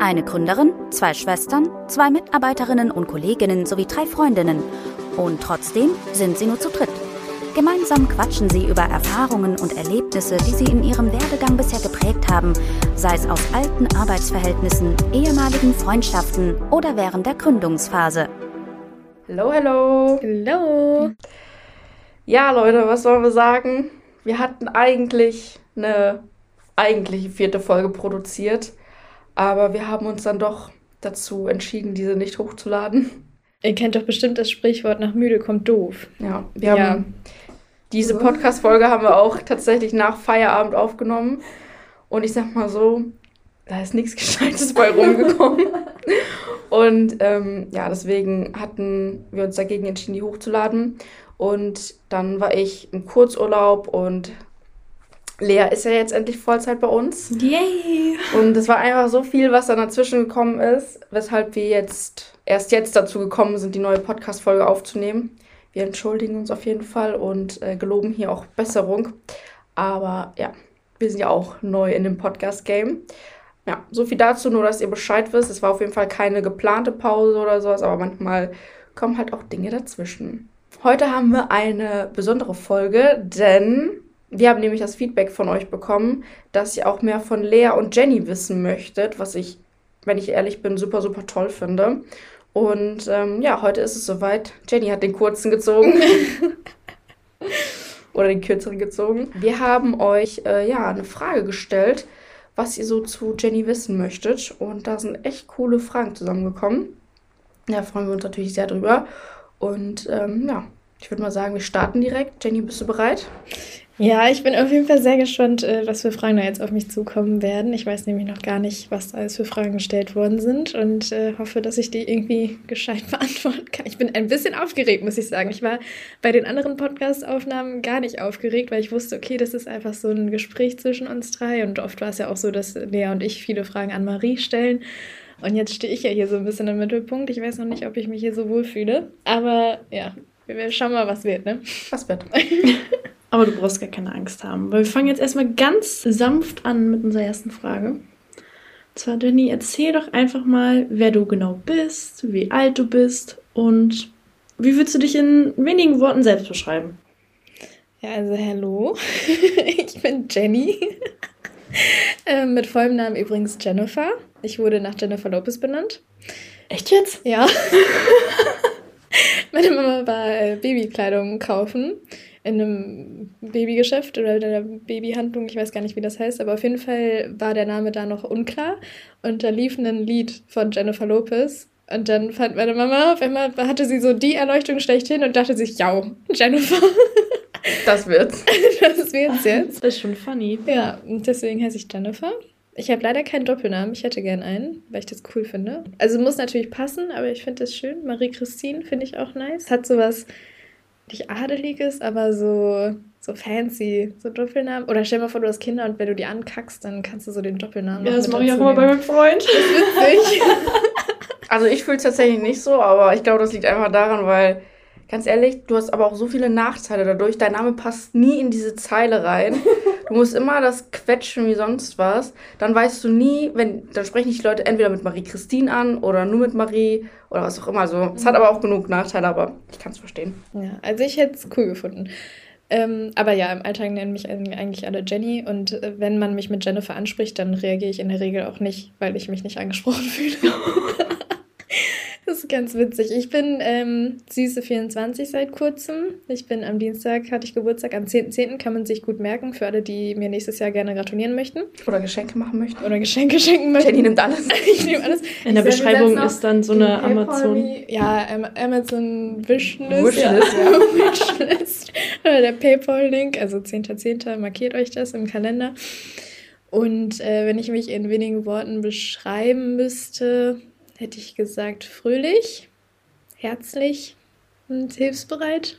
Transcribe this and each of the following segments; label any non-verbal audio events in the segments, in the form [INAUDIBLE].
Eine Gründerin, zwei Schwestern, zwei Mitarbeiterinnen und Kolleginnen sowie drei Freundinnen. Und trotzdem sind sie nur zu dritt. Gemeinsam quatschen sie über Erfahrungen und Erlebnisse, die sie in ihrem Werdegang bisher geprägt haben, sei es aus alten Arbeitsverhältnissen, ehemaligen Freundschaften oder während der Gründungsphase. Hallo, hallo. Hallo. Ja, Leute, was sollen wir sagen? Wir hatten eigentlich eine eigentliche vierte Folge produziert, aber wir haben uns dann doch dazu entschieden, diese nicht hochzuladen. Ihr kennt doch bestimmt das Sprichwort, nach müde kommt doof. Ja, wir haben ja. diese Podcast-Folge haben wir auch tatsächlich nach Feierabend aufgenommen. Und ich sag mal so, da ist nichts [LAUGHS] Gescheites bei rumgekommen. Und ähm, ja, deswegen hatten wir uns dagegen entschieden, die hochzuladen. Und dann war ich im Kurzurlaub und Lea ist ja jetzt endlich Vollzeit bei uns. Yay! Und es war einfach so viel, was dann dazwischen gekommen ist, weshalb wir jetzt erst jetzt dazu gekommen sind, die neue Podcast-Folge aufzunehmen. Wir entschuldigen uns auf jeden Fall und äh, geloben hier auch Besserung. Aber ja, wir sind ja auch neu in dem Podcast-Game. Ja, so viel dazu, nur dass ihr Bescheid wisst. Es war auf jeden Fall keine geplante Pause oder sowas, aber manchmal kommen halt auch Dinge dazwischen. Heute haben wir eine besondere Folge, denn wir haben nämlich das Feedback von euch bekommen, dass ihr auch mehr von Lea und Jenny wissen möchtet, was ich, wenn ich ehrlich bin, super, super toll finde. Und ähm, ja, heute ist es soweit. Jenny hat den kurzen gezogen. [LAUGHS] Oder den kürzeren gezogen. Wir haben euch äh, ja eine Frage gestellt, was ihr so zu Jenny wissen möchtet. Und da sind echt coole Fragen zusammengekommen. Da freuen wir uns natürlich sehr drüber. Und ähm, ja, ich würde mal sagen, wir starten direkt. Jenny, bist du bereit? Ja, ich bin auf jeden Fall sehr gespannt, äh, was für Fragen da jetzt auf mich zukommen werden. Ich weiß nämlich noch gar nicht, was alles für Fragen gestellt worden sind und äh, hoffe, dass ich die irgendwie gescheit [LAUGHS] beantworten kann. Ich bin ein bisschen aufgeregt, muss ich sagen. Ich war bei den anderen Podcast-Aufnahmen gar nicht aufgeregt, weil ich wusste, okay, das ist einfach so ein Gespräch zwischen uns drei und oft war es ja auch so, dass Lea und ich viele Fragen an Marie stellen. Und jetzt stehe ich ja hier so ein bisschen im Mittelpunkt. Ich weiß noch nicht, ob ich mich hier so wohl fühle. Aber ja, wir schauen mal, was wird, ne? Was wird? [LAUGHS] Aber du brauchst gar keine Angst haben, weil wir fangen jetzt erstmal ganz sanft an mit unserer ersten Frage. Und zwar, Jenny, erzähl doch einfach mal, wer du genau bist, wie alt du bist und wie würdest du dich in wenigen Worten selbst beschreiben? Ja, also hallo, [LAUGHS] ich bin Jenny. [LAUGHS] äh, mit vollem Namen übrigens Jennifer. Ich wurde nach Jennifer Lopez benannt. Echt jetzt? Ja. [LAUGHS] Meine Mama war äh, Babykleidung kaufen in einem Babygeschäft oder in einer Babyhandlung, ich weiß gar nicht, wie das heißt, aber auf jeden Fall war der Name da noch unklar und da lief ein Lied von Jennifer Lopez und dann fand meine Mama, auf einmal hatte sie so die Erleuchtung schlechthin und dachte sich, ja, Jennifer. [LAUGHS] Das wird's. [LAUGHS] das wird's jetzt. Das ist schon funny. Ja, und deswegen heiße ich Jennifer. Ich habe leider keinen Doppelnamen. Ich hätte gern einen, weil ich das cool finde. Also muss natürlich passen, aber ich finde das schön. Marie-Christine finde ich auch nice. Hat sowas nicht adeliges, aber so, so fancy, so Doppelnamen. Oder stell dir mal vor, du hast Kinder und wenn du die ankackst, dann kannst du so den Doppelnamen Ja, das mache ich auch immer bei meinem Freund. Das ist witzig. [LAUGHS] [LAUGHS] [LAUGHS] also ich fühle es tatsächlich nicht so, aber ich glaube, das liegt einfach daran, weil Ganz ehrlich, du hast aber auch so viele Nachteile dadurch. Dein Name passt nie in diese Zeile rein. Du musst immer das quetschen wie sonst was. Dann weißt du nie, wenn, dann sprechen dich Leute entweder mit Marie-Christine an oder nur mit Marie oder was auch immer. Also, es hat aber auch genug Nachteile, aber ich kann es verstehen. Ja, also ich hätte es cool gefunden. Ähm, aber ja, im Alltag nennen mich eigentlich alle Jenny und äh, wenn man mich mit Jennifer anspricht, dann reagiere ich in der Regel auch nicht, weil ich mich nicht angesprochen [LAUGHS] fühle. Das ist ganz witzig. Ich bin ähm, süße 24 seit kurzem. Ich bin am Dienstag, hatte ich Geburtstag, am 10.10. .10. kann man sich gut merken, für alle, die mir nächstes Jahr gerne gratulieren möchten. Oder Geschenke machen möchten. Oder Geschenke schenken möchten. Jenny nimmt alles. [LAUGHS] ich nehme alles. In der Beschreibung ist dann so eine Amazon... Ja, Amazon Wishlist. Wishlist, ja. [LAUGHS] Wishlist. Oder der Paypal-Link, also 10.10. .10. markiert euch das im Kalender. Und äh, wenn ich mich in wenigen Worten beschreiben müsste, hätte ich gesagt, fröhlich, herzlich und hilfsbereit.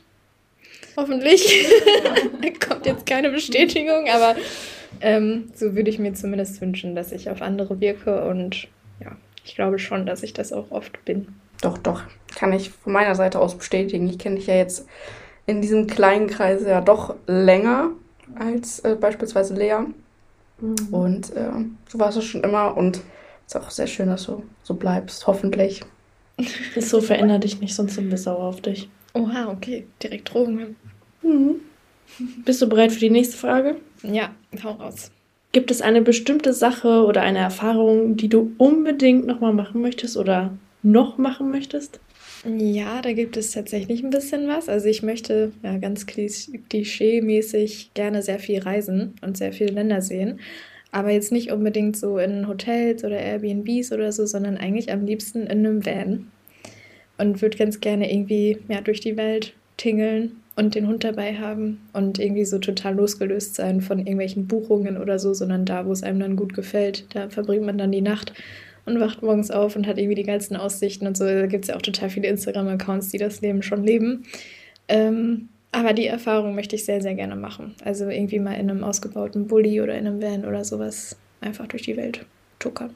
Hoffentlich. [LAUGHS] da kommt jetzt keine Bestätigung, aber ähm, so würde ich mir zumindest wünschen, dass ich auf andere wirke und ja, ich glaube schon, dass ich das auch oft bin. Doch, doch. Kann ich von meiner Seite aus bestätigen. Ich kenne dich ja jetzt in diesem kleinen Kreis ja doch länger als äh, beispielsweise Lea. Mhm. Und äh, so war es schon immer und ist auch sehr schön, dass du so bleibst, hoffentlich. so verändert dich nicht, sonst sind wir sauer auf dich. Oha, okay. Direkt Drogen. Mhm. Bist du bereit für die nächste Frage? Ja, hau raus. Gibt es eine bestimmte Sache oder eine Erfahrung, die du unbedingt nochmal machen möchtest oder noch machen möchtest? Ja, da gibt es tatsächlich ein bisschen was. Also ich möchte ja ganz klischee-mäßig gerne sehr viel reisen und sehr viele Länder sehen. Aber jetzt nicht unbedingt so in Hotels oder Airbnbs oder so, sondern eigentlich am liebsten in einem Van. Und würde ganz gerne irgendwie ja, durch die Welt tingeln und den Hund dabei haben und irgendwie so total losgelöst sein von irgendwelchen Buchungen oder so, sondern da, wo es einem dann gut gefällt, da verbringt man dann die Nacht und wacht morgens auf und hat irgendwie die geilsten Aussichten und so. Da gibt es ja auch total viele Instagram-Accounts, die das Leben schon leben. Ähm, aber die Erfahrung möchte ich sehr, sehr gerne machen. Also irgendwie mal in einem ausgebauten Bulli oder in einem Van oder sowas einfach durch die Welt tuckern.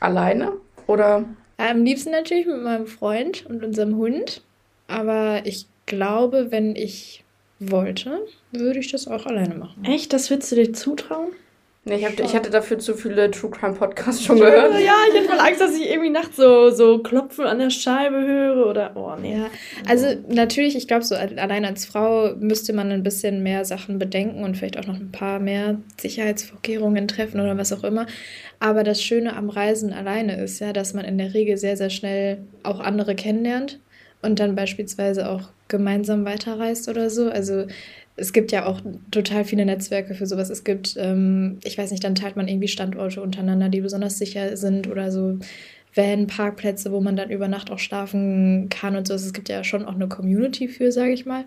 Alleine? Oder? Am liebsten natürlich mit meinem Freund und unserem Hund. Aber ich glaube, wenn ich wollte, würde ich das auch alleine machen. Echt? Das würdest du dir zutrauen? Nee, ich, hab, ich hatte dafür zu viele True Crime Podcasts schon gehört. Ja, ich hatte voll Angst, dass ich irgendwie nachts so, so Klopfen an der Scheibe höre oder. Oh, nee. Ja, also natürlich, ich glaube, so allein als Frau müsste man ein bisschen mehr Sachen bedenken und vielleicht auch noch ein paar mehr Sicherheitsvorkehrungen treffen oder was auch immer. Aber das Schöne am Reisen alleine ist ja, dass man in der Regel sehr, sehr schnell auch andere kennenlernt und dann beispielsweise auch gemeinsam weiterreist oder so. Also es gibt ja auch total viele Netzwerke für sowas. Es gibt, ähm, ich weiß nicht, dann teilt man irgendwie Standorte untereinander, die besonders sicher sind oder so Van-Parkplätze, wo man dann über Nacht auch schlafen kann und so. Also es gibt ja schon auch eine Community für, sage ich mal.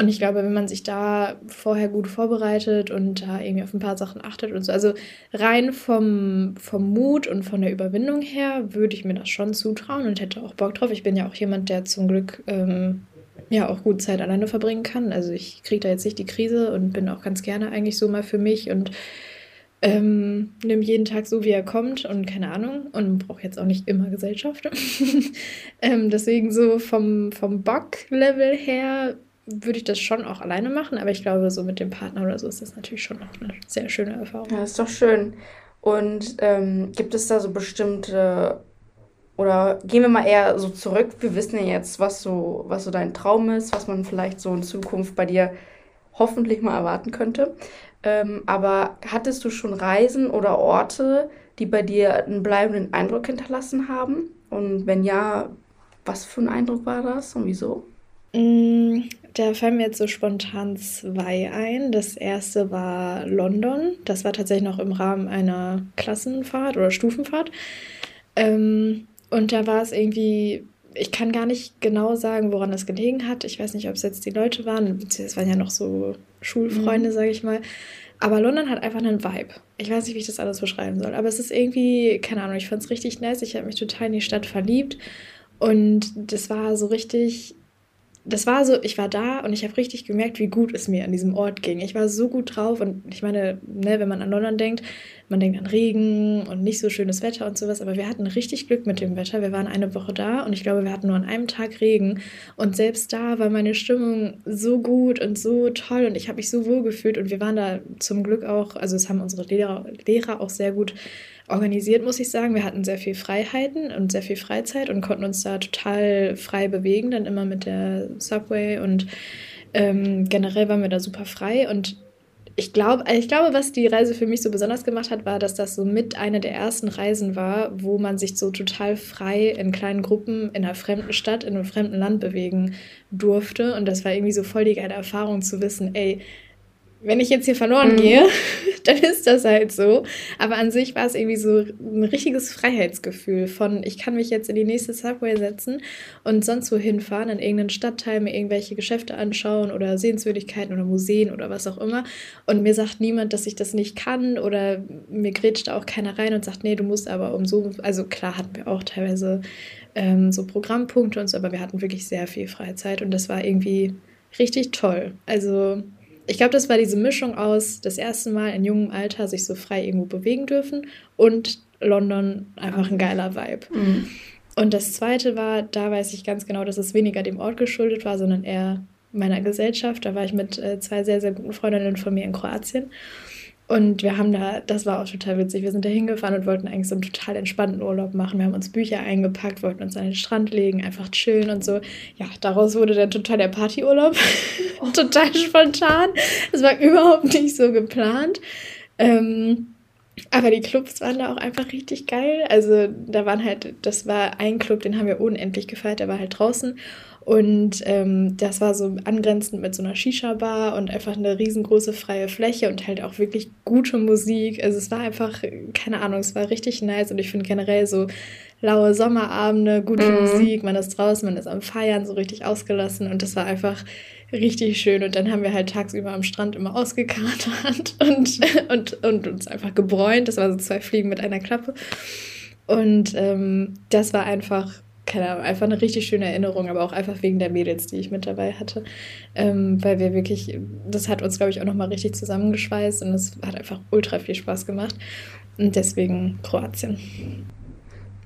Und ich glaube, wenn man sich da vorher gut vorbereitet und da irgendwie auf ein paar Sachen achtet und so, also rein vom, vom Mut und von der Überwindung her, würde ich mir das schon zutrauen und hätte auch Bock drauf. Ich bin ja auch jemand, der zum Glück ähm, ja auch gut Zeit alleine verbringen kann. Also ich kriege da jetzt nicht die Krise und bin auch ganz gerne eigentlich so mal für mich und ähm, nehme jeden Tag so, wie er kommt und keine Ahnung und brauche jetzt auch nicht immer Gesellschaft. [LAUGHS] ähm, deswegen so vom, vom Bock-Level her würde ich das schon auch alleine machen, aber ich glaube, so mit dem Partner oder so ist das natürlich schon auch eine sehr schöne Erfahrung. Ja, ist doch schön. Und ähm, gibt es da so bestimmte, oder gehen wir mal eher so zurück, wir wissen ja jetzt, was so, was so dein Traum ist, was man vielleicht so in Zukunft bei dir hoffentlich mal erwarten könnte. Ähm, aber hattest du schon Reisen oder Orte, die bei dir einen bleibenden Eindruck hinterlassen haben? Und wenn ja, was für ein Eindruck war das und wieso? Mm, da fallen mir jetzt so spontan zwei ein. Das erste war London. Das war tatsächlich noch im Rahmen einer Klassenfahrt oder Stufenfahrt. Ähm, und da war es irgendwie, ich kann gar nicht genau sagen, woran das gelegen hat. Ich weiß nicht, ob es jetzt die Leute waren. Es waren ja noch so Schulfreunde, mhm. sage ich mal. Aber London hat einfach einen Vibe. Ich weiß nicht, wie ich das alles beschreiben soll. Aber es ist irgendwie, keine Ahnung, ich fand es richtig nice. Ich habe mich total in die Stadt verliebt. Und das war so richtig das war so, ich war da und ich habe richtig gemerkt, wie gut es mir an diesem Ort ging. Ich war so gut drauf und ich meine, ne, wenn man an London denkt, man denkt an Regen und nicht so schönes Wetter und sowas, aber wir hatten richtig Glück mit dem Wetter. Wir waren eine Woche da und ich glaube, wir hatten nur an einem Tag Regen und selbst da war meine Stimmung so gut und so toll und ich habe mich so wohl gefühlt und wir waren da zum Glück auch, also es haben unsere Lehrer, Lehrer auch sehr gut organisiert, muss ich sagen. Wir hatten sehr viel Freiheiten und sehr viel Freizeit und konnten uns da total frei bewegen, dann immer mit der Subway und ähm, generell waren wir da super frei und ich glaube, ich glaube, was die Reise für mich so besonders gemacht hat, war, dass das so mit eine der ersten Reisen war, wo man sich so total frei in kleinen Gruppen in einer fremden Stadt, in einem fremden Land bewegen durfte. Und das war irgendwie so voll die geile Erfahrung zu wissen, ey, wenn ich jetzt hier verloren mhm. gehe, [LAUGHS] dann ist das halt so. Aber an sich war es irgendwie so ein richtiges Freiheitsgefühl von, ich kann mich jetzt in die nächste Subway setzen und sonst wo hinfahren, in irgendeinen Stadtteil, mir irgendwelche Geschäfte anschauen oder Sehenswürdigkeiten oder Museen oder was auch immer. Und mir sagt niemand, dass ich das nicht kann oder mir grätscht da auch keiner rein und sagt, nee, du musst aber um so, also klar hatten wir auch teilweise ähm, so Programmpunkte und so, aber wir hatten wirklich sehr viel Freizeit und das war irgendwie richtig toll. Also ich glaube, das war diese Mischung aus das erste Mal in jungem Alter sich so frei irgendwo bewegen dürfen und London einfach ein geiler Vibe. Mhm. Und das zweite war, da weiß ich ganz genau, dass es weniger dem Ort geschuldet war, sondern eher meiner Gesellschaft. Da war ich mit äh, zwei sehr, sehr guten Freundinnen von mir in Kroatien. Und wir haben da, das war auch total witzig, wir sind da hingefahren und wollten eigentlich so einen total entspannten Urlaub machen. Wir haben uns Bücher eingepackt, wollten uns an den Strand legen, einfach chillen und so. Ja, daraus wurde dann total der Partyurlaub. Oh. [LAUGHS] total spontan. Es war überhaupt nicht so geplant. Ähm, aber die Clubs waren da auch einfach richtig geil. Also da waren halt, das war ein Club, den haben wir unendlich gefeiert, der war halt draußen. Und ähm, das war so angrenzend mit so einer Shisha-Bar und einfach eine riesengroße freie Fläche und halt auch wirklich gute Musik. Also es war einfach, keine Ahnung, es war richtig nice und ich finde generell so laue Sommerabende, gute mhm. Musik, man ist draußen, man ist am Feiern, so richtig ausgelassen und das war einfach richtig schön. Und dann haben wir halt tagsüber am Strand immer ausgekatert [LAUGHS] und, und, und uns einfach gebräunt. Das war so zwei Fliegen mit einer Klappe. Und ähm, das war einfach keine Ahnung, einfach eine richtig schöne Erinnerung, aber auch einfach wegen der Mädels, die ich mit dabei hatte. Ähm, weil wir wirklich, das hat uns, glaube ich, auch nochmal richtig zusammengeschweißt und es hat einfach ultra viel Spaß gemacht. Und deswegen Kroatien.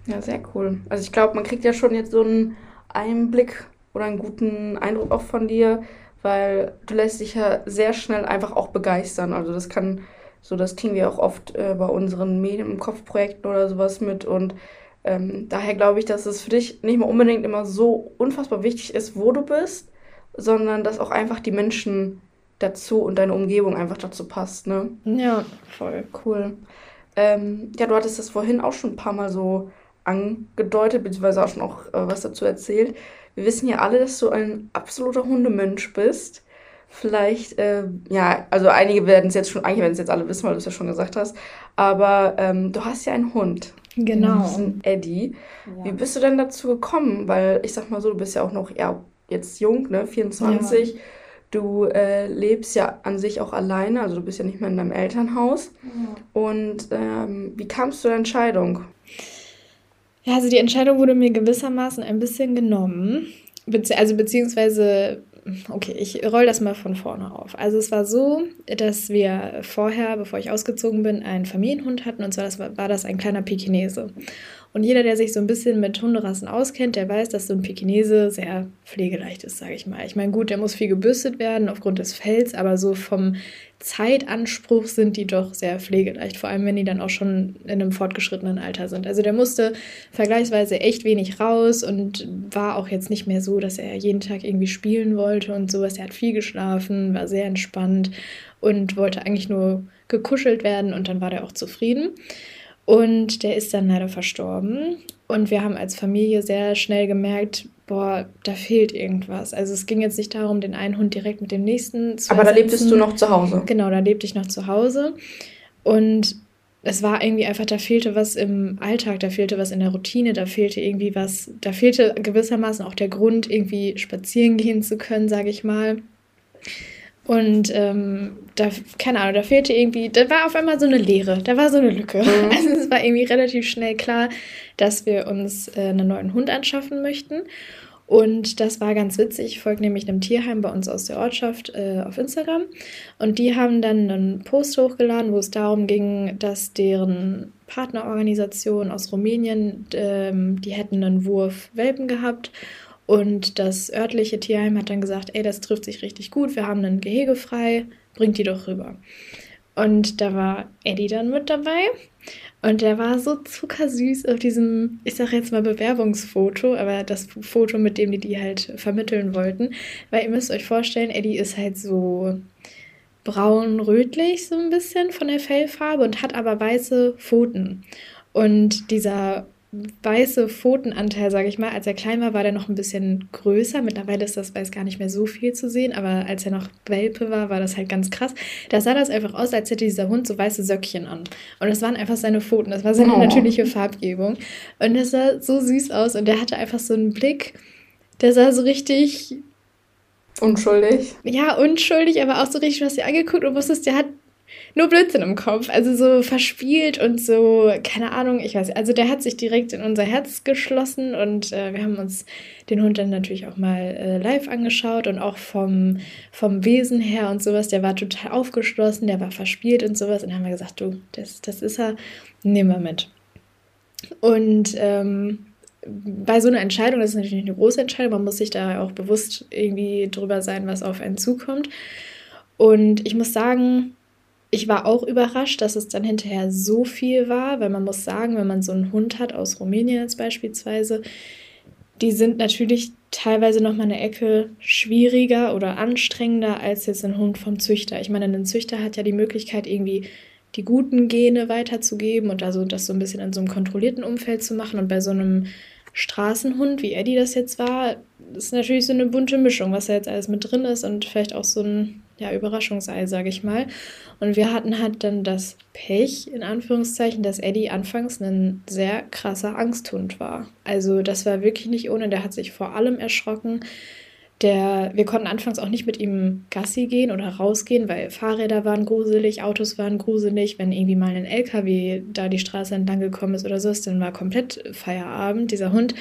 Ja, sehr cool. Also ich glaube, man kriegt ja schon jetzt so einen Einblick oder einen guten Eindruck auch von dir, weil du lässt dich ja sehr schnell einfach auch begeistern. Also das kann, so das kriegen wir auch oft äh, bei unseren Medien im Kopfprojekten oder sowas mit und ähm, daher glaube ich, dass es für dich nicht mal unbedingt immer so unfassbar wichtig ist, wo du bist, sondern dass auch einfach die Menschen dazu und deine Umgebung einfach dazu passt, ne? Ja, voll. Cool. Ähm, ja, du hattest das vorhin auch schon ein paar Mal so angedeutet, beziehungsweise auch schon auch äh, was dazu erzählt. Wir wissen ja alle, dass du ein absoluter Hundemensch bist. Vielleicht, äh, ja, also einige werden es jetzt schon, eigentlich werden es jetzt alle wissen, weil du es ja schon gesagt hast. Aber ähm, du hast ja einen Hund. Genau. Eddie. Ja. Wie bist du denn dazu gekommen? Weil ich sag mal so, du bist ja auch noch ja, jetzt jung, ne? 24. Ja. Du äh, lebst ja an sich auch alleine, also du bist ja nicht mehr in deinem Elternhaus. Ja. Und ähm, wie kamst du zur Entscheidung? Ja, also die Entscheidung wurde mir gewissermaßen ein bisschen genommen. Bezieh also beziehungsweise okay, ich roll das mal von vorne auf. Also es war so, dass wir vorher, bevor ich ausgezogen bin, einen Familienhund hatten und zwar das war, war das ein kleiner Pekinese. Und jeder, der sich so ein bisschen mit Hunderassen auskennt, der weiß, dass so ein Pekinese sehr pflegeleicht ist, sage ich mal. Ich meine, gut, der muss viel gebürstet werden aufgrund des Fells, aber so vom Zeitanspruch sind die doch sehr pflegeleicht, vor allem wenn die dann auch schon in einem fortgeschrittenen Alter sind. Also der musste vergleichsweise echt wenig raus und war auch jetzt nicht mehr so, dass er jeden Tag irgendwie spielen wollte und sowas. Er hat viel geschlafen, war sehr entspannt und wollte eigentlich nur gekuschelt werden und dann war der auch zufrieden. Und der ist dann leider verstorben. Und wir haben als Familie sehr schnell gemerkt, boah, da fehlt irgendwas. Also es ging jetzt nicht darum, den einen Hund direkt mit dem nächsten zu Aber da lebtest du noch zu Hause. Genau, da lebte ich noch zu Hause. Und es war irgendwie einfach, da fehlte was im Alltag, da fehlte was in der Routine, da fehlte irgendwie was, da fehlte gewissermaßen auch der Grund, irgendwie spazieren gehen zu können, sage ich mal. Und ähm, da, keine Ahnung, da fehlte irgendwie, da war auf einmal so eine Leere, da war so eine Lücke. Mhm. [LAUGHS] Also es war irgendwie relativ schnell klar, dass wir uns äh, einen neuen Hund anschaffen möchten. Und das war ganz witzig. Ich folge nämlich einem Tierheim bei uns aus der Ortschaft äh, auf Instagram. Und die haben dann einen Post hochgeladen, wo es darum ging, dass deren Partnerorganisation aus Rumänien, ähm, die hätten einen Wurf Welpen gehabt und das örtliche Tierheim hat dann gesagt, ey, das trifft sich richtig gut, wir haben ein Gehege frei, bringt die doch rüber. Und da war Eddie dann mit dabei. Und der war so zuckersüß auf diesem, ich sag jetzt mal Bewerbungsfoto, aber das Foto, mit dem die die halt vermitteln wollten. Weil ihr müsst euch vorstellen, Eddie ist halt so braun-rötlich so ein bisschen von der Fellfarbe und hat aber weiße Pfoten. Und dieser weiße Pfotenanteil, sage ich mal. Als er klein war, war der noch ein bisschen größer. Mittlerweile ist das weiß gar nicht mehr so viel zu sehen, aber als er noch Welpe war, war das halt ganz krass. Da sah das einfach aus, als hätte dieser Hund so weiße Söckchen an. Und das waren einfach seine Pfoten, das war seine oh. natürliche Farbgebung. Und das sah so süß aus und der hatte einfach so einen Blick, der sah so richtig Unschuldig. Ja, unschuldig, aber auch so richtig, du hast dir angeguckt und wusstest, der hat nur Blödsinn im Kopf. Also so verspielt und so, keine Ahnung, ich weiß. Also der hat sich direkt in unser Herz geschlossen und äh, wir haben uns den Hund dann natürlich auch mal äh, live angeschaut und auch vom, vom Wesen her und sowas. Der war total aufgeschlossen, der war verspielt und sowas. Und dann haben wir gesagt, du, das, das ist er, nehmen wir mit. Und ähm, bei so einer Entscheidung, das ist natürlich eine große Entscheidung, man muss sich da auch bewusst irgendwie drüber sein, was auf einen zukommt. Und ich muss sagen, ich war auch überrascht, dass es dann hinterher so viel war, weil man muss sagen, wenn man so einen Hund hat, aus Rumänien jetzt beispielsweise, die sind natürlich teilweise noch mal eine Ecke schwieriger oder anstrengender als jetzt ein Hund vom Züchter. Ich meine, ein Züchter hat ja die Möglichkeit, irgendwie die guten Gene weiterzugeben und also das so ein bisschen in so einem kontrollierten Umfeld zu machen. Und bei so einem Straßenhund, wie Eddie das jetzt war, ist natürlich so eine bunte Mischung, was da jetzt alles mit drin ist und vielleicht auch so ein ja, Überraschungsei, sage ich mal. Und wir hatten halt dann das Pech, in Anführungszeichen, dass Eddie anfangs ein sehr krasser Angsthund war. Also das war wirklich nicht ohne, der hat sich vor allem erschrocken. Der, wir konnten anfangs auch nicht mit ihm Gassi gehen oder rausgehen, weil Fahrräder waren gruselig, Autos waren gruselig. Wenn irgendwie mal ein LKW da die Straße entlang gekommen ist oder so, dann war komplett Feierabend. Dieser Hund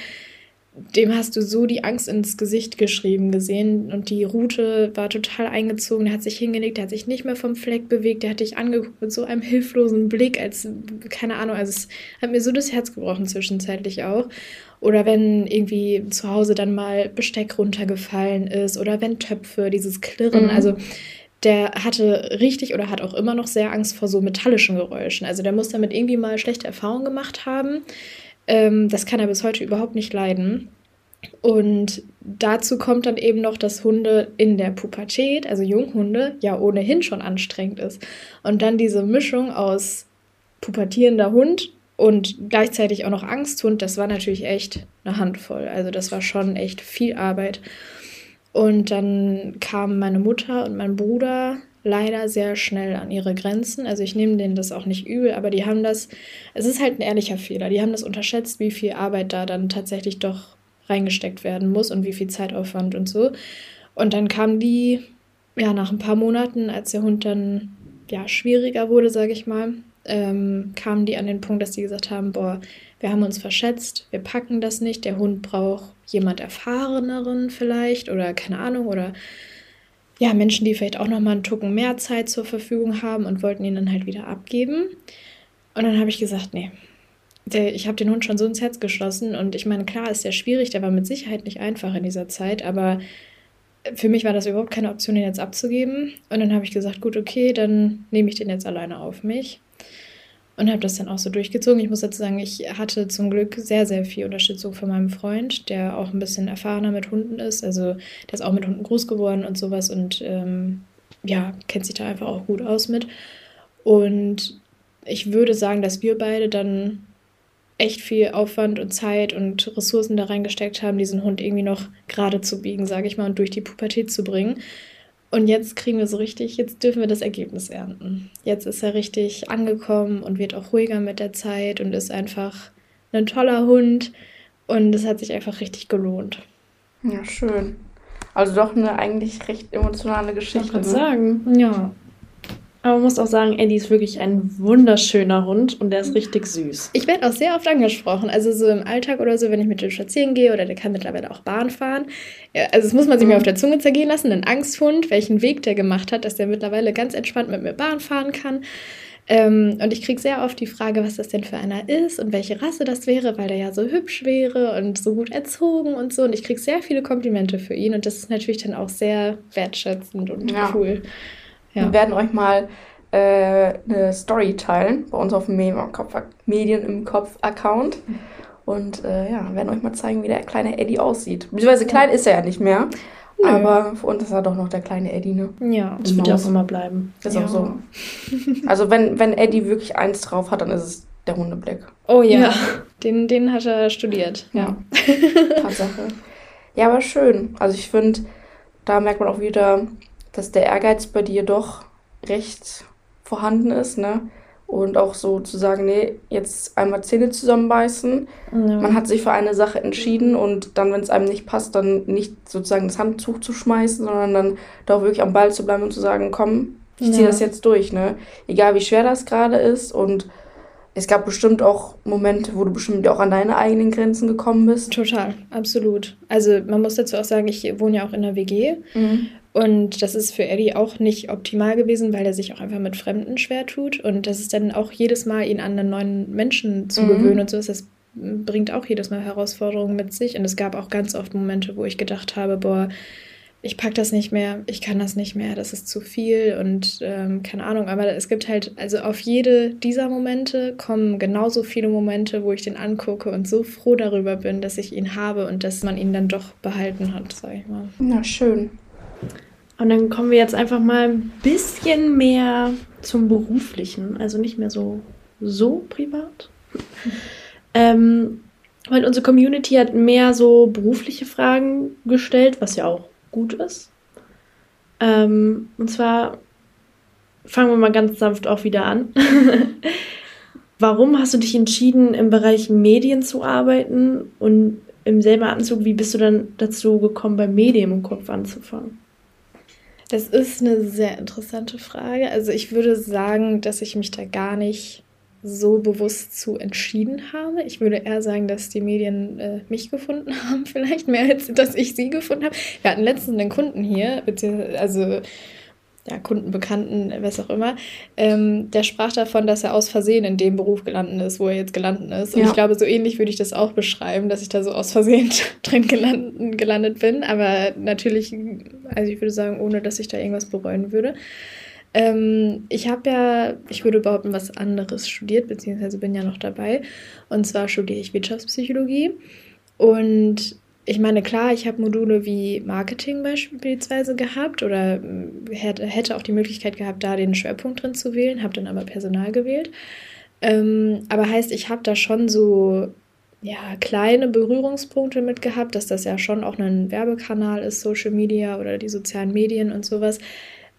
dem hast du so die Angst ins Gesicht geschrieben gesehen und die Route war total eingezogen. Der hat sich hingelegt, der hat sich nicht mehr vom Fleck bewegt, der hat dich angeguckt mit so einem hilflosen Blick, als, keine Ahnung, also es hat mir so das Herz gebrochen zwischenzeitlich auch. Oder wenn irgendwie zu Hause dann mal Besteck runtergefallen ist oder wenn Töpfe, dieses Klirren, mhm. also der hatte richtig oder hat auch immer noch sehr Angst vor so metallischen Geräuschen. Also der muss damit irgendwie mal schlechte Erfahrungen gemacht haben. Ähm, das kann er bis heute überhaupt nicht leiden. Und dazu kommt dann eben noch, dass Hunde in der Pubertät, also Junghunde, ja ohnehin schon anstrengend ist. Und dann diese Mischung aus pubertierender Hund und gleichzeitig auch noch Angsthund, das war natürlich echt eine Handvoll. Also das war schon echt viel Arbeit. Und dann kamen meine Mutter und mein Bruder leider sehr schnell an ihre Grenzen. Also ich nehme denen das auch nicht übel, aber die haben das, es ist halt ein ehrlicher Fehler. Die haben das unterschätzt, wie viel Arbeit da dann tatsächlich doch reingesteckt werden muss und wie viel Zeitaufwand und so. Und dann kamen die, ja, nach ein paar Monaten, als der Hund dann, ja, schwieriger wurde, sage ich mal, ähm, kamen die an den Punkt, dass die gesagt haben, boah, wir haben uns verschätzt, wir packen das nicht, der Hund braucht jemand Erfahreneren vielleicht oder keine Ahnung oder ja, Menschen, die vielleicht auch noch mal einen Tucken mehr Zeit zur Verfügung haben und wollten ihn dann halt wieder abgeben. Und dann habe ich gesagt, nee, der, ich habe den Hund schon so ins Herz geschlossen und ich meine, klar ist der schwierig, der war mit Sicherheit nicht einfach in dieser Zeit, aber für mich war das überhaupt keine Option, ihn jetzt abzugeben. Und dann habe ich gesagt, gut, okay, dann nehme ich den jetzt alleine auf mich und habe das dann auch so durchgezogen. Ich muss dazu sagen, ich hatte zum Glück sehr, sehr viel Unterstützung von meinem Freund, der auch ein bisschen erfahrener mit Hunden ist. Also der ist auch mit Hunden groß geworden und sowas und ähm, ja, kennt sich da einfach auch gut aus mit. Und ich würde sagen, dass wir beide dann echt viel Aufwand und Zeit und Ressourcen da reingesteckt haben, diesen Hund irgendwie noch gerade zu biegen, sage ich mal, und durch die Pubertät zu bringen. Und jetzt kriegen wir so richtig, jetzt dürfen wir das Ergebnis ernten. Jetzt ist er richtig angekommen und wird auch ruhiger mit der Zeit und ist einfach ein toller Hund. Und es hat sich einfach richtig gelohnt. Ja, schön. Also doch eine eigentlich recht emotionale Geschichte. Ich kann ne? sagen, ja. Aber man muss auch sagen, Eddie ist wirklich ein wunderschöner Hund und der ist richtig süß. Ich werde auch sehr oft angesprochen. Also so im Alltag oder so, wenn ich mit dem spazieren gehe oder der kann mittlerweile auch Bahn fahren. Ja, also das muss man sich mhm. mir auf der Zunge zergehen lassen. Ein Angsthund, welchen Weg der gemacht hat, dass der mittlerweile ganz entspannt mit mir Bahn fahren kann. Ähm, und ich kriege sehr oft die Frage, was das denn für einer ist und welche Rasse das wäre, weil der ja so hübsch wäre und so gut erzogen und so. Und ich kriege sehr viele Komplimente für ihn und das ist natürlich dann auch sehr wertschätzend und ja. cool. Ja. Wir werden euch mal äh, eine Story teilen bei uns auf dem Medien im Kopf Account. Und äh, ja, werden euch mal zeigen, wie der kleine Eddie aussieht. Beziehungsweise klein ist er ja nicht mehr. Nö. Aber für uns ist er doch noch der kleine Eddie, ne? Ja, das wird ja auch immer bleiben. Ist ja. auch so. [LAUGHS] Also wenn, wenn Eddie wirklich eins drauf hat, dann ist es der Hundeblick. Oh ja, ja. Den, den hat er studiert. Ja. [LAUGHS] Tatsache. Ja, aber schön. Also ich finde, da merkt man auch wieder, dass der Ehrgeiz bei dir doch recht vorhanden ist, ne? Und auch so zu sagen, nee, jetzt einmal Zähne zusammenbeißen. Ja. Man hat sich für eine Sache entschieden und dann, wenn es einem nicht passt, dann nicht sozusagen das Handtuch zu schmeißen, sondern dann doch wirklich am Ball zu bleiben und zu sagen, komm, ich ziehe ja. das jetzt durch, ne? Egal wie schwer das gerade ist und es gab bestimmt auch Momente, wo du bestimmt auch an deine eigenen Grenzen gekommen bist. Total, absolut. Also man muss dazu auch sagen, ich wohne ja auch in der WG mhm. Und das ist für Eddie auch nicht optimal gewesen, weil er sich auch einfach mit Fremden schwer tut und das ist dann auch jedes Mal, ihn an einen neuen Menschen zu mhm. gewöhnen und so ist das bringt auch jedes Mal Herausforderungen mit sich und es gab auch ganz oft Momente, wo ich gedacht habe, boah, ich pack das nicht mehr, ich kann das nicht mehr, das ist zu viel und ähm, keine Ahnung, aber es gibt halt, also auf jede dieser Momente kommen genauso viele Momente, wo ich den angucke und so froh darüber bin, dass ich ihn habe und dass man ihn dann doch behalten hat, sag ich mal. Na, schön. Und dann kommen wir jetzt einfach mal ein bisschen mehr zum Beruflichen, also nicht mehr so, so privat. ähm, weil unsere Community hat mehr so berufliche Fragen gestellt, was ja auch gut ist. Ähm, und zwar fangen wir mal ganz sanft auch wieder an. [LAUGHS] Warum hast du dich entschieden, im Bereich Medien zu arbeiten und im selben Atemzug, wie bist du dann dazu gekommen, bei Medien im Kopf anzufangen? Das ist eine sehr interessante Frage. Also ich würde sagen, dass ich mich da gar nicht so bewusst zu entschieden habe. Ich würde eher sagen, dass die Medien äh, mich gefunden [LAUGHS] haben, vielleicht mehr als dass ich sie gefunden habe. Wir hatten letztens einen Kunden hier, also ja, Kundenbekannten, was auch immer, ähm, der sprach davon, dass er aus Versehen in dem Beruf gelandet ist, wo er jetzt gelandet ist. Und ja. ich glaube, so ähnlich würde ich das auch beschreiben, dass ich da so aus Versehen [LAUGHS] drin gelandet, gelandet bin. Aber natürlich, also ich würde sagen, ohne dass ich da irgendwas bereuen würde. Ähm, ich habe ja, ich würde behaupten, was anderes studiert, beziehungsweise bin ja noch dabei. Und zwar studiere ich Wirtschaftspsychologie. Und ich meine, klar, ich habe Module wie Marketing beispielsweise gehabt oder äh, hätte auch die Möglichkeit gehabt, da den Schwerpunkt drin zu wählen, habe dann aber Personal gewählt. Ähm, aber heißt, ich habe da schon so ja, kleine Berührungspunkte mit gehabt, dass das ja schon auch ein Werbekanal ist, Social Media oder die sozialen Medien und sowas.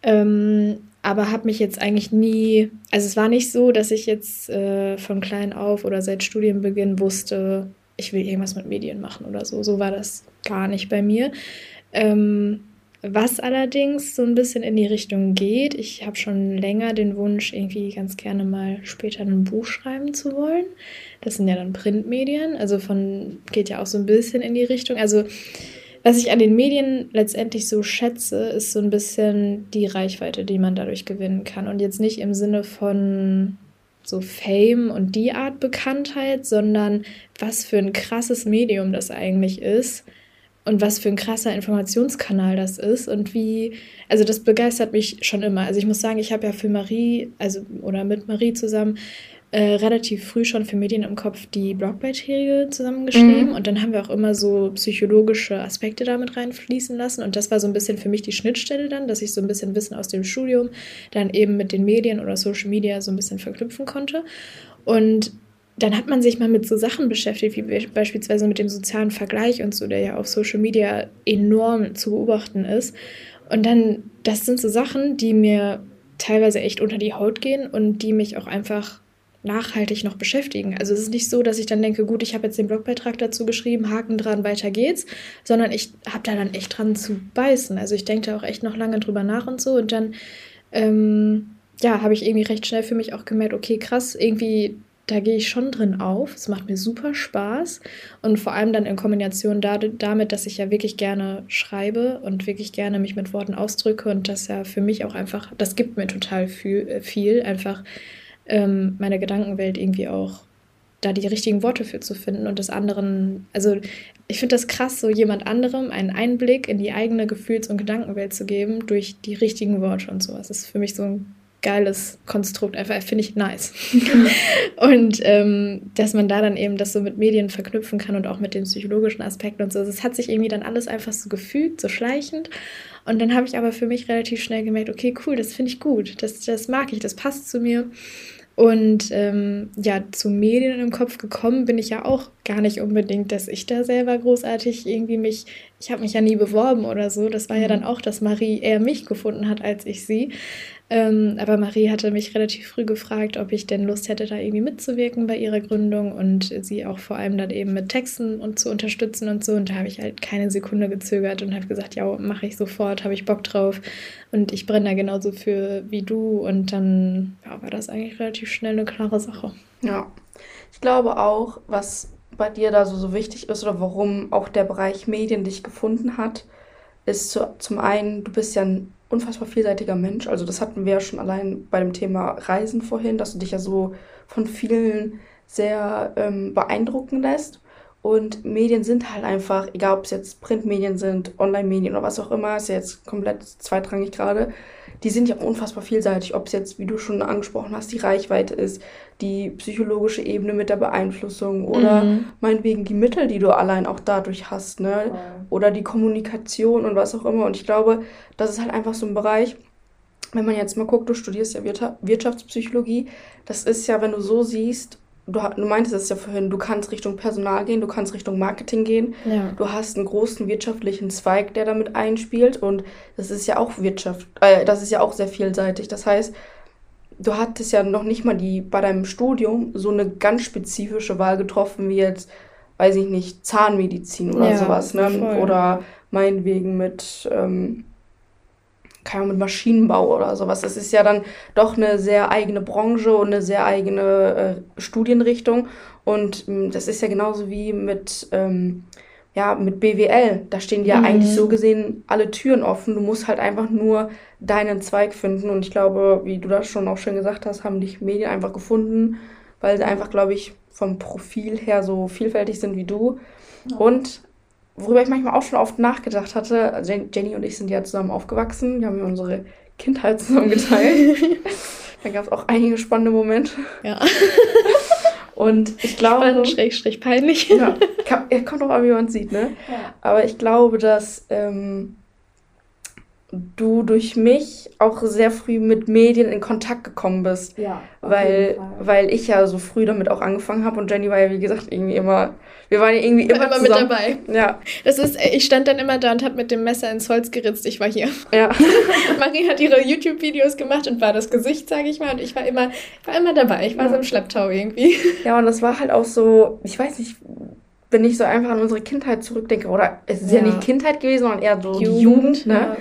Ähm, aber habe mich jetzt eigentlich nie, also es war nicht so, dass ich jetzt äh, von klein auf oder seit Studienbeginn wusste, ich will irgendwas mit Medien machen oder so. So war das gar nicht bei mir. Ähm, was allerdings so ein bisschen in die Richtung geht, ich habe schon länger den Wunsch, irgendwie ganz gerne mal später ein Buch schreiben zu wollen. Das sind ja dann Printmedien, also von geht ja auch so ein bisschen in die Richtung. Also was ich an den Medien letztendlich so schätze, ist so ein bisschen die Reichweite, die man dadurch gewinnen kann. Und jetzt nicht im Sinne von so Fame und die Art Bekanntheit, sondern was für ein krasses Medium das eigentlich ist und was für ein krasser Informationskanal das ist und wie, also das begeistert mich schon immer. Also ich muss sagen, ich habe ja für Marie, also oder mit Marie zusammen äh, relativ früh schon für Medien im Kopf die Blogbeiträge zusammengeschrieben mhm. und dann haben wir auch immer so psychologische Aspekte damit reinfließen lassen und das war so ein bisschen für mich die Schnittstelle dann, dass ich so ein bisschen Wissen aus dem Studium dann eben mit den Medien oder Social Media so ein bisschen verknüpfen konnte und dann hat man sich mal mit so Sachen beschäftigt, wie beispielsweise mit dem sozialen Vergleich und so, der ja auf Social Media enorm zu beobachten ist. Und dann, das sind so Sachen, die mir teilweise echt unter die Haut gehen und die mich auch einfach nachhaltig noch beschäftigen. Also es ist nicht so, dass ich dann denke, gut, ich habe jetzt den Blogbeitrag dazu geschrieben, Haken dran, weiter geht's, sondern ich habe da dann echt dran zu beißen. Also ich denke da auch echt noch lange drüber nach und so und dann ähm, ja, habe ich irgendwie recht schnell für mich auch gemerkt, okay, krass, irgendwie da gehe ich schon drin auf. Es macht mir super Spaß. Und vor allem dann in Kombination damit, dass ich ja wirklich gerne schreibe und wirklich gerne mich mit Worten ausdrücke und das ja für mich auch einfach, das gibt mir total viel, äh, viel einfach ähm, meine Gedankenwelt irgendwie auch da die richtigen Worte für zu finden und das anderen, also ich finde das krass, so jemand anderem einen Einblick in die eigene Gefühls- und Gedankenwelt zu geben durch die richtigen Worte und sowas. Das ist für mich so ein geiles Konstrukt, einfach finde ich nice. [LAUGHS] und ähm, dass man da dann eben das so mit Medien verknüpfen kann und auch mit den psychologischen Aspekten und so. Das hat sich irgendwie dann alles einfach so gefügt, so schleichend. Und dann habe ich aber für mich relativ schnell gemerkt, okay, cool, das finde ich gut, das, das mag ich, das passt zu mir. Und ähm, ja, zu Medien im Kopf gekommen bin ich ja auch gar nicht unbedingt, dass ich da selber großartig irgendwie mich, ich habe mich ja nie beworben oder so. Das war ja dann mhm. auch, dass Marie eher mich gefunden hat als ich sie. Ähm, aber Marie hatte mich relativ früh gefragt, ob ich denn Lust hätte, da irgendwie mitzuwirken bei ihrer Gründung und sie auch vor allem dann eben mit Texten und zu unterstützen und so. Und da habe ich halt keine Sekunde gezögert und habe gesagt, ja, mache ich sofort, habe ich Bock drauf. Und ich brenne da genauso für wie du. Und dann ja, war das eigentlich relativ schnell eine klare Sache. Ja, ich glaube auch, was bei dir da so, so wichtig ist oder warum auch der Bereich Medien dich gefunden hat, ist zu, zum einen, du bist ja ein unfassbar vielseitiger Mensch. Also das hatten wir ja schon allein bei dem Thema Reisen vorhin, dass du dich ja so von vielen sehr ähm, beeindrucken lässt. Und Medien sind halt einfach, egal ob es jetzt Printmedien sind, Online-Medien oder was auch immer, ist ja jetzt komplett zweitrangig gerade, die sind ja unfassbar vielseitig. Ob es jetzt, wie du schon angesprochen hast, die Reichweite ist, die psychologische Ebene mit der Beeinflussung oder mhm. meinetwegen die Mittel, die du allein auch dadurch hast, ne? Ja. Oder die Kommunikation und was auch immer. Und ich glaube, das ist halt einfach so ein Bereich, wenn man jetzt mal guckt, du studierst ja Wirtschaftspsychologie, das ist ja, wenn du so siehst, du, du meintest es ja vorhin, du kannst Richtung Personal gehen, du kannst Richtung Marketing gehen. Ja. Du hast einen großen wirtschaftlichen Zweig, der damit einspielt und das ist ja auch Wirtschaft, äh, das ist ja auch sehr vielseitig. Das heißt, du hattest ja noch nicht mal die bei deinem Studium so eine ganz spezifische Wahl getroffen, wie jetzt, weiß ich nicht, Zahnmedizin oder ja, sowas, ne? Voll. Oder meinetwegen mit ähm, keine Ahnung, mit Maschinenbau oder sowas. Das ist ja dann doch eine sehr eigene Branche und eine sehr eigene äh, Studienrichtung. Und ähm, das ist ja genauso wie mit, ähm, ja, mit BWL. Da stehen ja mhm. eigentlich so gesehen alle Türen offen. Du musst halt einfach nur deinen Zweig finden. Und ich glaube, wie du das schon auch schön gesagt hast, haben dich Medien einfach gefunden, weil sie einfach, glaube ich, vom Profil her so vielfältig sind wie du. Ja. Und worüber ich manchmal auch schon oft nachgedacht hatte, Jenny und ich sind ja zusammen aufgewachsen, wir haben ja unsere Kindheit zusammen geteilt. [LAUGHS] da gab es auch einige spannende Momente. Ja. [LAUGHS] Und ich glaube. Spannend, schräg, schräg peinlich. Ja, kommt auch an, wie man es sieht, ne? Ja. Aber ich glaube, dass ähm, du durch mich auch sehr früh mit Medien in Kontakt gekommen bist. Ja. Weil, weil ich ja so früh damit auch angefangen habe und Jenny war ja, wie gesagt, irgendwie immer. Wir waren ja irgendwie immer, immer mit dabei. Ja. Das ist, ich stand dann immer da und habe mit dem Messer ins Holz geritzt. Ich war hier. Ja. [LAUGHS] Marie hat ihre YouTube-Videos gemacht und war das Gesicht, sage ich mal. Und ich war immer, war immer dabei. Ich war ja. so im Schlepptau irgendwie. Ja, und das war halt auch so, ich weiß nicht, wenn ich so einfach an unsere Kindheit zurückdenke, oder es ist ja, ja nicht Kindheit gewesen, sondern eher so Jugend, die Jugend, ne? Ja.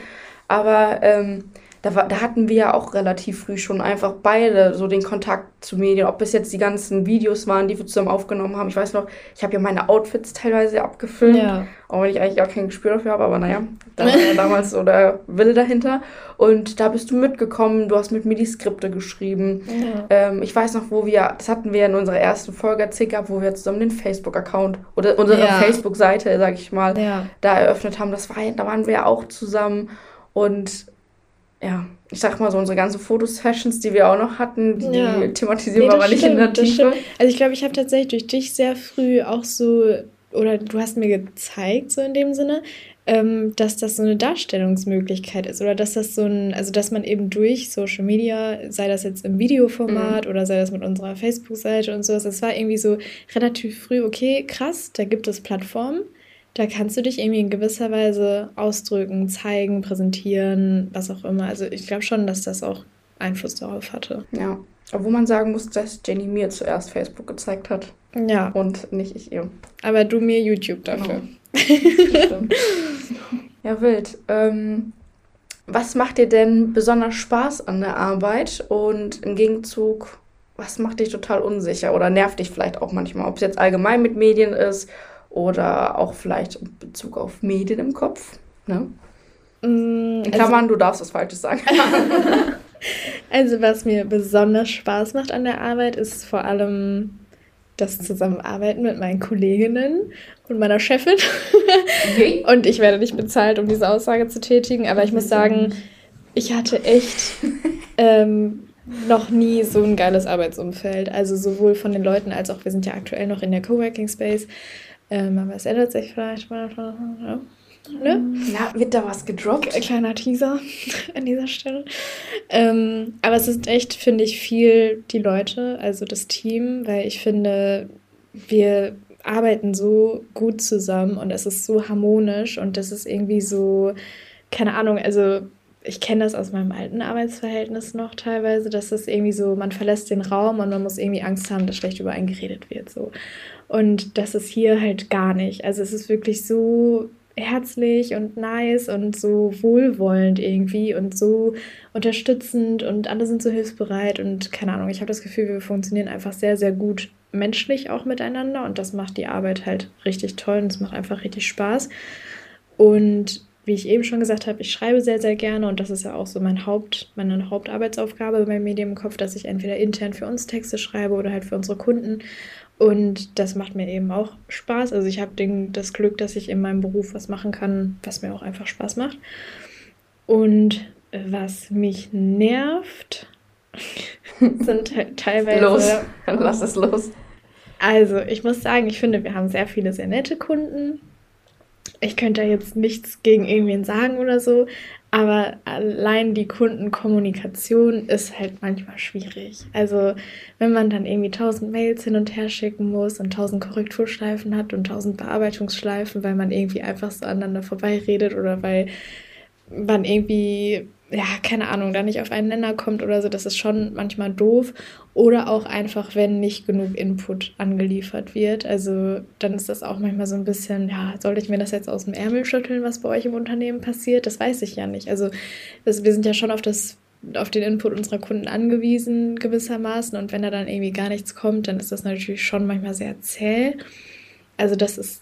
Aber ähm, da, war, da hatten wir ja auch relativ früh schon einfach beide so den Kontakt zu Medien. Ob es jetzt die ganzen Videos waren, die wir zusammen aufgenommen haben. Ich weiß noch, ich habe ja meine Outfits teilweise abgefilmt. Ja. Auch wenn ich eigentlich gar kein Gespür dafür habe, aber naja, [LAUGHS] da war ja damals so der Wille dahinter. Und da bist du mitgekommen, du hast mit mir die Skripte geschrieben. Ja. Ähm, ich weiß noch, wo wir, das hatten wir in unserer ersten Folge erzählt gehabt, wo wir zusammen den Facebook-Account oder unsere ja. Facebook-Seite, sag ich mal, da eröffnet haben. Das war, da waren wir auch zusammen. Und ja, ich sag mal so, unsere ganzen Fotosessions, die wir auch noch hatten, die, ja. die thematisieren nee, wir aber nicht in der Tiefe. Also ich glaube, ich habe tatsächlich durch dich sehr früh auch so, oder du hast mir gezeigt, so in dem Sinne, ähm, dass das so eine Darstellungsmöglichkeit ist oder dass das so ein, also dass man eben durch Social Media, sei das jetzt im Videoformat mhm. oder sei das mit unserer Facebook-Seite und sowas, es war irgendwie so relativ früh, okay, krass, da gibt es Plattformen da kannst du dich irgendwie in gewisser Weise ausdrücken, zeigen, präsentieren, was auch immer. Also ich glaube schon, dass das auch Einfluss darauf hatte. Ja. Obwohl man sagen muss, dass Jenny mir zuerst Facebook gezeigt hat. Ja. Und nicht ich ihr. Aber du mir YouTube dafür. Genau. ja, wild. Ähm, was macht dir denn besonders Spaß an der Arbeit? Und im Gegenzug, was macht dich total unsicher oder nervt dich vielleicht auch manchmal? Ob es jetzt allgemein mit Medien ist oder auch vielleicht in Bezug auf Medien im Kopf. Ne? Mm, in Klammern, also, du darfst was Falsches sagen. [LAUGHS] [LAUGHS] also was mir besonders Spaß macht an der Arbeit, ist vor allem das Zusammenarbeiten mit meinen Kolleginnen und meiner Chefin. Okay. [LAUGHS] und ich werde nicht bezahlt, um diese Aussage zu tätigen, aber ich muss sagen, ich hatte echt ähm, noch nie so ein geiles Arbeitsumfeld. Also sowohl von den Leuten als auch, wir sind ja aktuell noch in der Coworking Space, ähm, aber es ändert sich vielleicht mal. Ja. Ne? Ja, wird da was gedroppt? Kleiner Teaser [LAUGHS] an dieser Stelle. Ähm, aber es ist echt, finde ich, viel die Leute, also das Team, weil ich finde, wir arbeiten so gut zusammen und es ist so harmonisch und das ist irgendwie so, keine Ahnung, also ich kenne das aus meinem alten Arbeitsverhältnis noch teilweise, dass das irgendwie so, man verlässt den Raum und man muss irgendwie Angst haben, dass schlecht über einen geredet wird. So. Und das ist hier halt gar nicht. Also es ist wirklich so herzlich und nice und so wohlwollend irgendwie und so unterstützend und alle sind so hilfsbereit und keine Ahnung, ich habe das Gefühl, wir funktionieren einfach sehr, sehr gut menschlich auch miteinander und das macht die Arbeit halt richtig toll und es macht einfach richtig Spaß. Und wie ich eben schon gesagt habe, ich schreibe sehr, sehr gerne und das ist ja auch so mein Haupt, meine Hauptarbeitsaufgabe beim Medium im Kopf, dass ich entweder intern für uns Texte schreibe oder halt für unsere Kunden. Und das macht mir eben auch Spaß. Also ich habe das Glück, dass ich in meinem Beruf was machen kann, was mir auch einfach Spaß macht. Und was mich nervt, [LAUGHS] sind teilweise. Los, lass es los. Also, ich muss sagen, ich finde, wir haben sehr viele sehr nette Kunden. Ich könnte da jetzt nichts gegen irgendwen sagen oder so, aber allein die Kundenkommunikation ist halt manchmal schwierig. Also, wenn man dann irgendwie tausend Mails hin und her schicken muss und tausend Korrekturschleifen hat und tausend Bearbeitungsschleifen, weil man irgendwie einfach so aneinander vorbeiredet oder weil man irgendwie ja, keine Ahnung, da nicht auf einen Nenner kommt oder so, das ist schon manchmal doof. Oder auch einfach, wenn nicht genug Input angeliefert wird. Also dann ist das auch manchmal so ein bisschen, ja, soll ich mir das jetzt aus dem Ärmel schütteln, was bei euch im Unternehmen passiert? Das weiß ich ja nicht. Also das, wir sind ja schon auf das auf den Input unserer Kunden angewiesen gewissermaßen und wenn da dann irgendwie gar nichts kommt, dann ist das natürlich schon manchmal sehr zäh. Also das ist,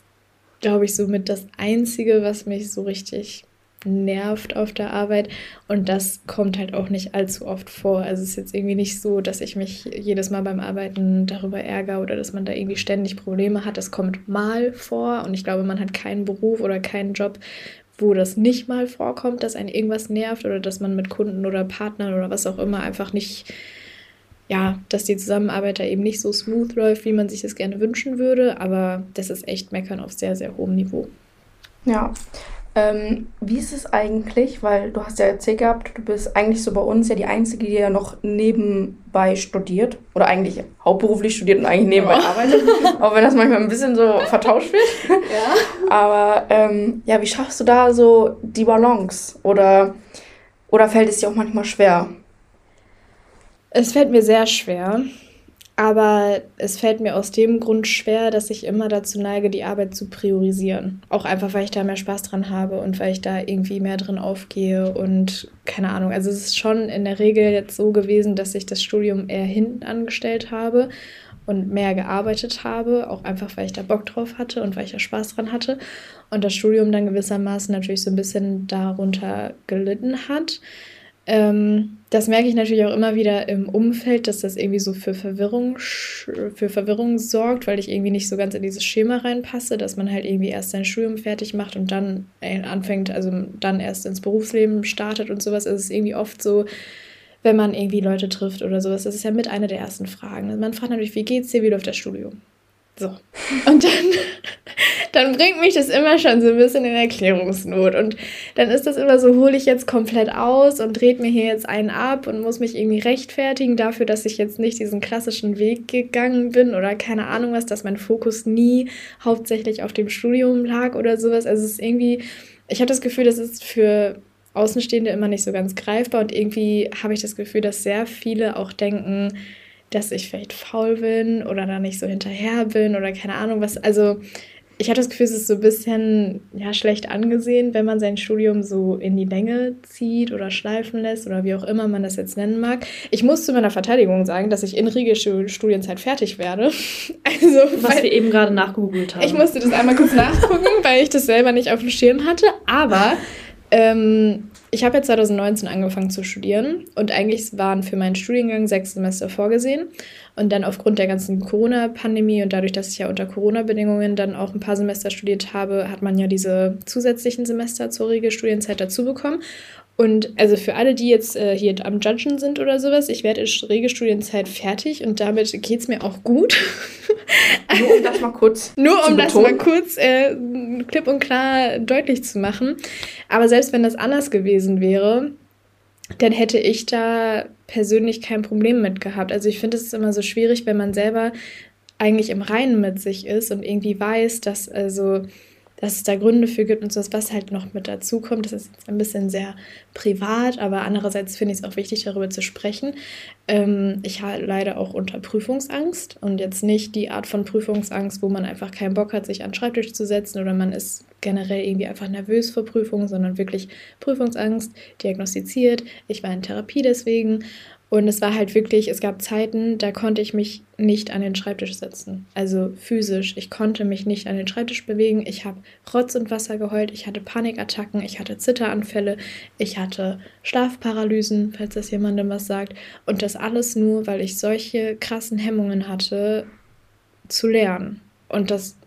glaube ich, somit das Einzige, was mich so richtig nervt auf der Arbeit. Und das kommt halt auch nicht allzu oft vor. Also es ist jetzt irgendwie nicht so, dass ich mich jedes Mal beim Arbeiten darüber ärgere oder dass man da irgendwie ständig Probleme hat. Das kommt mal vor. Und ich glaube, man hat keinen Beruf oder keinen Job, wo das nicht mal vorkommt, dass einen irgendwas nervt oder dass man mit Kunden oder Partnern oder was auch immer einfach nicht ja, dass die Zusammenarbeit da eben nicht so smooth läuft, wie man sich das gerne wünschen würde, aber das ist echt Meckern auf sehr, sehr hohem Niveau. Ja, ähm, wie ist es eigentlich, weil du hast ja erzählt gehabt, du bist eigentlich so bei uns ja die Einzige, die ja noch nebenbei studiert oder eigentlich hauptberuflich studiert und eigentlich nebenbei oh. arbeitet, [LAUGHS] auch wenn das manchmal ein bisschen so vertauscht wird. Ja. Aber ähm, ja, wie schaffst du da so die Balance oder, oder fällt es dir auch manchmal schwer? Es fällt mir sehr schwer. Aber es fällt mir aus dem Grund schwer, dass ich immer dazu neige, die Arbeit zu priorisieren. Auch einfach, weil ich da mehr Spaß dran habe und weil ich da irgendwie mehr drin aufgehe und keine Ahnung. Also es ist schon in der Regel jetzt so gewesen, dass ich das Studium eher hinten angestellt habe und mehr gearbeitet habe, auch einfach, weil ich da Bock drauf hatte und weil ich da Spaß dran hatte. Und das Studium dann gewissermaßen natürlich so ein bisschen darunter gelitten hat. Ähm, das merke ich natürlich auch immer wieder im Umfeld, dass das irgendwie so für Verwirrung, für Verwirrung sorgt, weil ich irgendwie nicht so ganz in dieses Schema reinpasse, dass man halt irgendwie erst sein Studium fertig macht und dann äh, anfängt, also dann erst ins Berufsleben startet und sowas. Es ist irgendwie oft so, wenn man irgendwie Leute trifft oder sowas. Das ist ja mit einer der ersten Fragen. Man fragt natürlich, wie geht's dir, wie läuft das Studium? So. Und dann, [LAUGHS] dann bringt mich das immer schon so ein bisschen in Erklärungsnot. Und dann ist das immer so, hole ich jetzt komplett aus und dreht mir hier jetzt einen ab und muss mich irgendwie rechtfertigen dafür, dass ich jetzt nicht diesen klassischen Weg gegangen bin oder keine Ahnung was, dass mein Fokus nie hauptsächlich auf dem Studium lag oder sowas. Also es ist irgendwie, ich habe das Gefühl, das ist für Außenstehende immer nicht so ganz greifbar und irgendwie habe ich das Gefühl, dass sehr viele auch denken, dass ich vielleicht faul bin oder da nicht so hinterher bin oder keine Ahnung was. Also ich hatte das Gefühl, es ist so ein bisschen ja, schlecht angesehen, wenn man sein Studium so in die Länge zieht oder schleifen lässt oder wie auch immer man das jetzt nennen mag. Ich muss zu meiner Verteidigung sagen, dass ich in Studienzeit fertig werde. [LAUGHS] Also, Was wir eben gerade nachgegoogelt haben. Ich musste das einmal kurz nachgucken, weil ich das selber nicht auf dem Schirm hatte. Aber ähm, ich habe ja 2019 angefangen zu studieren und eigentlich waren für meinen Studiengang sechs Semester vorgesehen. Und dann aufgrund der ganzen Corona-Pandemie und dadurch, dass ich ja unter Corona-Bedingungen dann auch ein paar Semester studiert habe, hat man ja diese zusätzlichen Semester zur Regelstudienzeit dazu bekommen. Und also für alle, die jetzt äh, hier am Judgen sind oder sowas, ich werde in Regelstudienzeit fertig und damit geht es mir auch gut. Nur um das mal kurz [LAUGHS] Nur um das mal kurz äh, klipp und klar deutlich zu machen. Aber selbst wenn das anders gewesen wäre, dann hätte ich da persönlich kein Problem mit gehabt. Also ich finde es ist immer so schwierig, wenn man selber eigentlich im Reinen mit sich ist und irgendwie weiß, dass also dass es da Gründe für gibt und so was halt noch mit dazu kommt. Das ist jetzt ein bisschen sehr privat, aber andererseits finde ich es auch wichtig, darüber zu sprechen. Ähm, ich leide auch unter Prüfungsangst und jetzt nicht die Art von Prüfungsangst, wo man einfach keinen Bock hat, sich an den Schreibtisch zu setzen oder man ist generell irgendwie einfach nervös vor Prüfungen, sondern wirklich Prüfungsangst diagnostiziert. Ich war in Therapie deswegen und es war halt wirklich, es gab Zeiten, da konnte ich mich nicht an den Schreibtisch setzen. Also physisch. Ich konnte mich nicht an den Schreibtisch bewegen. Ich habe Rotz und Wasser geheult. Ich hatte Panikattacken. Ich hatte Zitteranfälle. Ich hatte Schlafparalysen, falls das jemandem was sagt. Und das alles nur, weil ich solche krassen Hemmungen hatte, zu lernen. Und das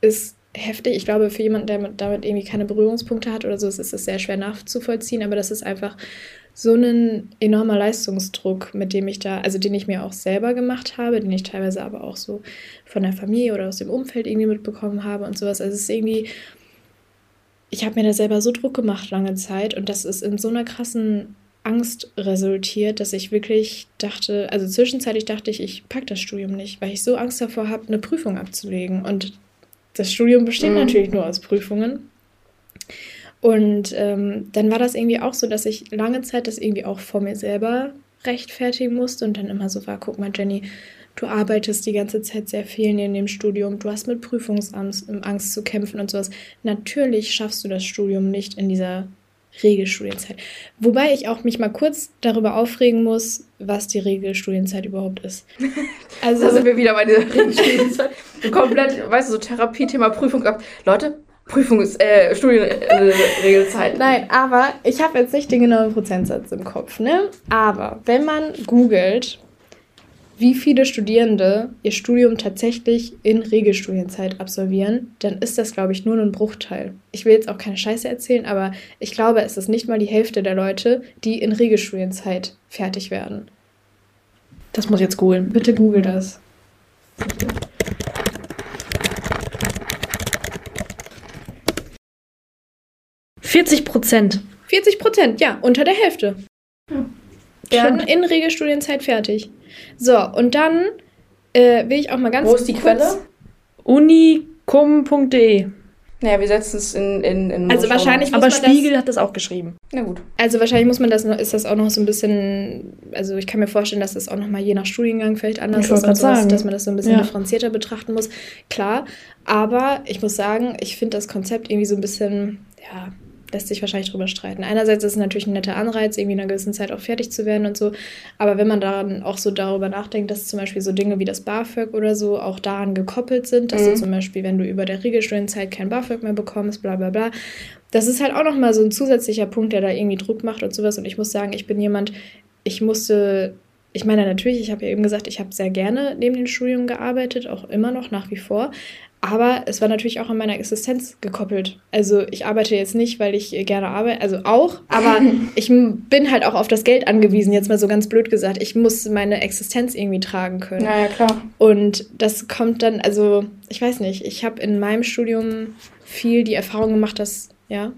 ist heftig. Ich glaube, für jemanden, der damit irgendwie keine Berührungspunkte hat oder so, ist es sehr schwer nachzuvollziehen, aber das ist einfach so ein enormer Leistungsdruck, mit dem ich da, also den ich mir auch selber gemacht habe, den ich teilweise aber auch so von der Familie oder aus dem Umfeld irgendwie mitbekommen habe und sowas. Also es ist irgendwie, ich habe mir da selber so Druck gemacht lange Zeit und das ist in so einer krassen Angst resultiert, dass ich wirklich dachte, also zwischenzeitlich dachte ich, ich packe das Studium nicht, weil ich so Angst davor habe, eine Prüfung abzulegen. Und das Studium besteht mhm. natürlich nur aus Prüfungen. Und ähm, dann war das irgendwie auch so, dass ich lange Zeit das irgendwie auch vor mir selber rechtfertigen musste und dann immer so war, guck mal, Jenny, du arbeitest die ganze Zeit sehr viel in dem Studium, du hast mit Prüfungsangst Angst zu kämpfen und sowas. Natürlich schaffst du das Studium nicht in dieser Regelstudienzeit. Wobei ich auch mich mal kurz darüber aufregen muss, was die Regelstudienzeit überhaupt ist. Also [LAUGHS] da sind wir wieder bei der Regelstudienzeit. komplett, weißt du, so Therapie-Thema Prüfung gehabt. Leute, Prüfung ist äh, Studienregelzeit. Äh, Nein, aber ich habe jetzt nicht den genauen Prozentsatz im Kopf, ne? Aber wenn man googelt, wie viele Studierende ihr Studium tatsächlich in Regelstudienzeit absolvieren, dann ist das, glaube ich, nur ein Bruchteil. Ich will jetzt auch keine Scheiße erzählen, aber ich glaube, es ist nicht mal die Hälfte der Leute, die in Regelstudienzeit fertig werden. Das muss ich jetzt googeln. Bitte google das. 40 Prozent. 40 Prozent, ja, unter der Hälfte. Ja. Werden in Regelstudienzeit fertig. So, und dann äh, will ich auch mal ganz Wo ist die Quelle? unicum.de. Naja, wir setzen es in, in, in Also wahrscheinlich muss Aber Spiegel das, hat das auch geschrieben. Na gut. Also wahrscheinlich muss man das noch, ist das auch noch so ein bisschen, also ich kann mir vorstellen, dass das auch noch mal je nach Studiengang vielleicht anders ist und sowas, dass man das so ein bisschen ja. differenzierter betrachten muss. Klar, aber ich muss sagen, ich finde das Konzept irgendwie so ein bisschen, ja, lässt sich wahrscheinlich drüber streiten. Einerseits ist es natürlich ein netter Anreiz, irgendwie in einer gewissen Zeit auch fertig zu werden und so. Aber wenn man dann auch so darüber nachdenkt, dass zum Beispiel so Dinge wie das BAföG oder so auch daran gekoppelt sind, dass mhm. du zum Beispiel, wenn du über der Regelstudienzeit kein BAföG mehr bekommst, bla bla bla, das ist halt auch nochmal so ein zusätzlicher Punkt, der da irgendwie Druck macht und sowas. Und ich muss sagen, ich bin jemand, ich musste ich meine, natürlich, ich habe ja eben gesagt, ich habe sehr gerne neben dem Studium gearbeitet, auch immer noch nach wie vor. Aber es war natürlich auch an meiner Existenz gekoppelt. Also ich arbeite jetzt nicht, weil ich gerne arbeite, also auch, aber [LAUGHS] ich bin halt auch auf das Geld angewiesen, jetzt mal so ganz blöd gesagt. Ich muss meine Existenz irgendwie tragen können. Ja, ja klar. Und das kommt dann, also ich weiß nicht, ich habe in meinem Studium viel die Erfahrung gemacht, dass, ja.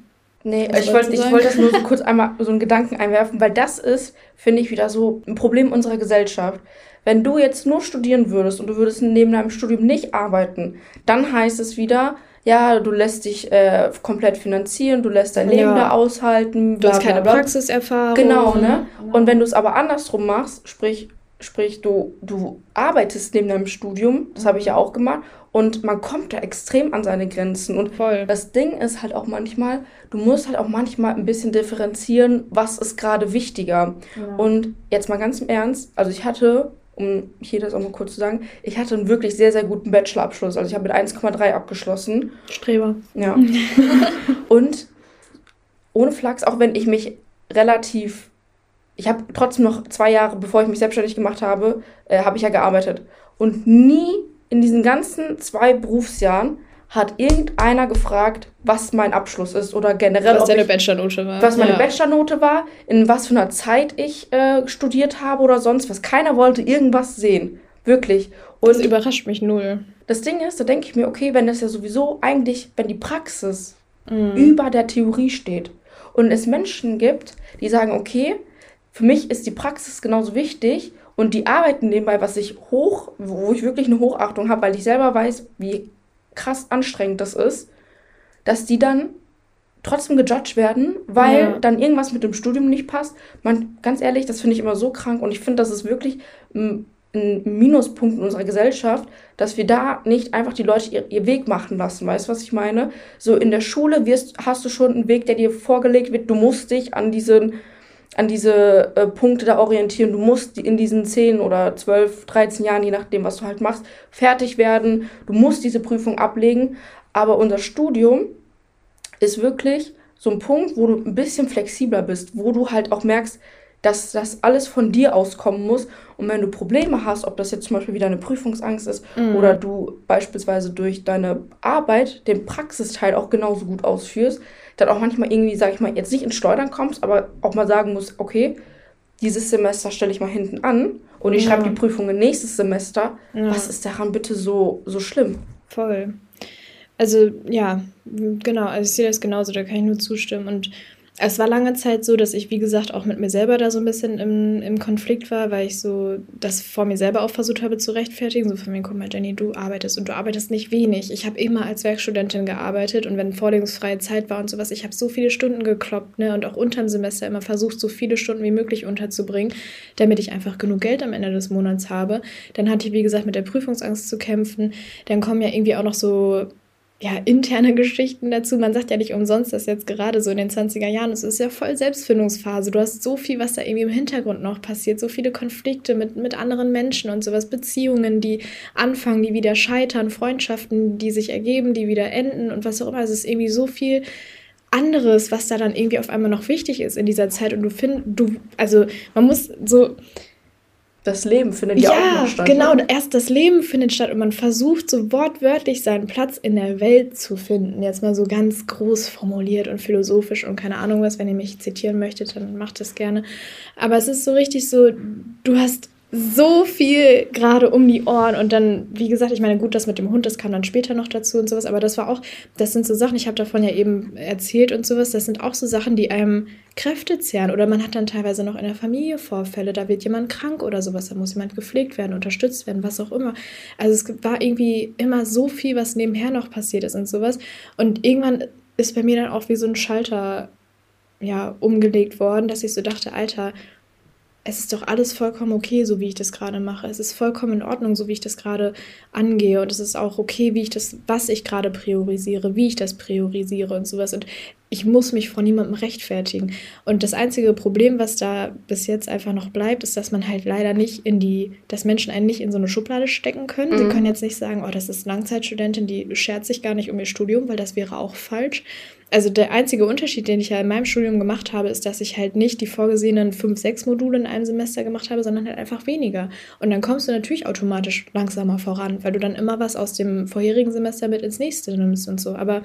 Nee, ich wollte ich wollt das nur so [LAUGHS] kurz einmal so einen Gedanken einwerfen, weil das ist, finde ich, wieder so ein Problem unserer Gesellschaft. Wenn du jetzt nur studieren würdest und du würdest neben deinem Studium nicht arbeiten, dann heißt es wieder, ja, du lässt dich äh, komplett finanzieren, du lässt dein Leben ja. da aushalten. Bla, du hast keine bla, bla. Praxiserfahrung. Genau, ne? Und wenn du es aber andersrum machst, sprich, sprich du, du arbeitest neben deinem Studium, das habe ich ja auch gemacht, und man kommt da extrem an seine Grenzen. Und Voll. das Ding ist halt auch manchmal, du musst halt auch manchmal ein bisschen differenzieren, was ist gerade wichtiger. Ja. Und jetzt mal ganz im Ernst, also ich hatte um hier das auch mal kurz zu sagen, ich hatte einen wirklich sehr, sehr guten Bachelorabschluss. Also ich habe mit 1,3 abgeschlossen. Streber. Ja. [LAUGHS] und ohne Flachs, auch wenn ich mich relativ, ich habe trotzdem noch zwei Jahre, bevor ich mich selbstständig gemacht habe, äh, habe ich ja gearbeitet. Und nie in diesen ganzen zwei Berufsjahren hat irgendeiner gefragt, was mein Abschluss ist oder generell. Was deine Bachelornote war. Was meine ja. Bachelornote war, in was für einer Zeit ich äh, studiert habe oder sonst was. Keiner wollte irgendwas sehen. Wirklich. Und das überrascht mich null. Das Ding ist, da denke ich mir, okay, wenn das ja sowieso eigentlich, wenn die Praxis mhm. über der Theorie steht und es Menschen gibt, die sagen, okay, für mich ist die Praxis genauso wichtig und die arbeiten nebenbei, was ich hoch, wo ich wirklich eine Hochachtung habe, weil ich selber weiß, wie krass anstrengend das ist, dass die dann trotzdem gejudged werden, weil ja. dann irgendwas mit dem Studium nicht passt. Man, ganz ehrlich, das finde ich immer so krank und ich finde, das ist wirklich ein, Minuspunkt in unserer Gesellschaft, dass wir da nicht einfach die Leute ihr, ihr Weg machen lassen. Weißt du, was ich meine? So in der Schule wirst, hast du schon einen Weg, der dir vorgelegt wird. Du musst dich an diesen an diese äh, Punkte da orientieren. Du musst in diesen 10 oder 12, 13 Jahren, je nachdem, was du halt machst, fertig werden. Du musst diese Prüfung ablegen. Aber unser Studium ist wirklich so ein Punkt, wo du ein bisschen flexibler bist, wo du halt auch merkst, dass das alles von dir auskommen muss. Und wenn du Probleme hast, ob das jetzt zum Beispiel wieder eine Prüfungsangst ist mhm. oder du beispielsweise durch deine Arbeit den Praxisteil auch genauso gut ausführst, dann auch manchmal irgendwie, sag ich mal, jetzt nicht ins Schleudern kommst, aber auch mal sagen musst, okay, dieses Semester stelle ich mal hinten an und ich ja. schreibe die Prüfungen nächstes Semester. Ja. Was ist daran bitte so, so schlimm? Voll. Also ja, genau, also ich sehe das genauso, da kann ich nur zustimmen. Und es war lange Zeit so, dass ich, wie gesagt, auch mit mir selber da so ein bisschen im, im Konflikt war, weil ich so das vor mir selber auch versucht habe zu rechtfertigen. So von mir, guck mal, Jenny, du arbeitest und du arbeitest nicht wenig. Ich habe immer als Werkstudentin gearbeitet und wenn vorlesungsfreie Zeit war und sowas, ich habe so viele Stunden gekloppt ne, und auch unter dem Semester immer versucht, so viele Stunden wie möglich unterzubringen, damit ich einfach genug Geld am Ende des Monats habe. Dann hatte ich, wie gesagt, mit der Prüfungsangst zu kämpfen. Dann kommen ja irgendwie auch noch so ja, interne Geschichten dazu. Man sagt ja nicht umsonst, dass jetzt gerade so in den 20er Jahren, es ist ja voll Selbstfindungsphase. Du hast so viel, was da irgendwie im Hintergrund noch passiert, so viele Konflikte mit, mit anderen Menschen und sowas, Beziehungen, die anfangen, die wieder scheitern, Freundschaften, die sich ergeben, die wieder enden und was auch immer. Es ist irgendwie so viel anderes, was da dann irgendwie auf einmal noch wichtig ist in dieser Zeit. Und du findest, du, also man muss so, das Leben findet ja, ja auch noch statt. Genau, ne? erst das Leben findet statt und man versucht so wortwörtlich seinen Platz in der Welt zu finden. Jetzt mal so ganz groß formuliert und philosophisch und keine Ahnung was. Wenn ihr mich zitieren möchtet, dann macht das gerne. Aber es ist so richtig so, du hast so viel gerade um die Ohren. Und dann, wie gesagt, ich meine, gut, das mit dem Hund, das kam dann später noch dazu und sowas, aber das war auch, das sind so Sachen, ich habe davon ja eben erzählt und sowas, das sind auch so Sachen, die einem Kräfte zehren. Oder man hat dann teilweise noch in der Familie Vorfälle, da wird jemand krank oder sowas, da muss jemand gepflegt werden, unterstützt werden, was auch immer. Also es war irgendwie immer so viel, was nebenher noch passiert ist und sowas. Und irgendwann ist bei mir dann auch wie so ein Schalter ja umgelegt worden, dass ich so dachte, Alter, es ist doch alles vollkommen okay, so wie ich das gerade mache. Es ist vollkommen in Ordnung, so wie ich das gerade angehe. Und es ist auch okay, wie ich das, was ich gerade priorisiere, wie ich das priorisiere und sowas. Und ich muss mich vor niemandem rechtfertigen. Und das einzige Problem, was da bis jetzt einfach noch bleibt, ist, dass man halt leider nicht in die, dass Menschen einen nicht in so eine Schublade stecken können. Mhm. Sie können jetzt nicht sagen, oh, das ist Langzeitstudentin, die schert sich gar nicht um ihr Studium, weil das wäre auch falsch, also der einzige Unterschied, den ich ja in meinem Studium gemacht habe, ist, dass ich halt nicht die vorgesehenen fünf, sechs Module in einem Semester gemacht habe, sondern halt einfach weniger. Und dann kommst du natürlich automatisch langsamer voran, weil du dann immer was aus dem vorherigen Semester mit ins nächste nimmst und so. Aber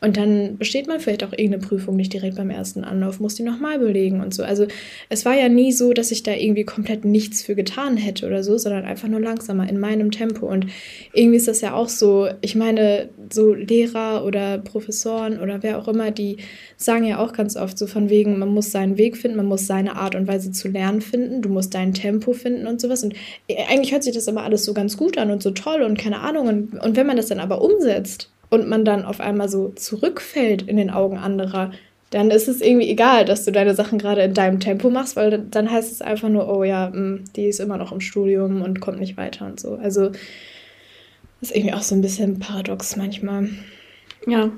und dann besteht man vielleicht auch irgendeine Prüfung nicht direkt beim ersten Anlauf, muss die nochmal belegen und so. Also es war ja nie so, dass ich da irgendwie komplett nichts für getan hätte oder so, sondern einfach nur langsamer in meinem Tempo. Und irgendwie ist das ja auch so, ich meine, so Lehrer oder Professoren oder wer auch immer, die sagen ja auch ganz oft so von wegen, man muss seinen Weg finden, man muss seine Art und Weise zu lernen finden, du musst dein Tempo finden und sowas. Und eigentlich hört sich das immer alles so ganz gut an und so toll und keine Ahnung. Und, und wenn man das dann aber umsetzt und man dann auf einmal so zurückfällt in den Augen anderer, dann ist es irgendwie egal, dass du deine Sachen gerade in deinem Tempo machst, weil dann heißt es einfach nur, oh ja, hm, die ist immer noch im Studium und kommt nicht weiter und so. Also das ist irgendwie auch so ein bisschen paradox manchmal. Ja,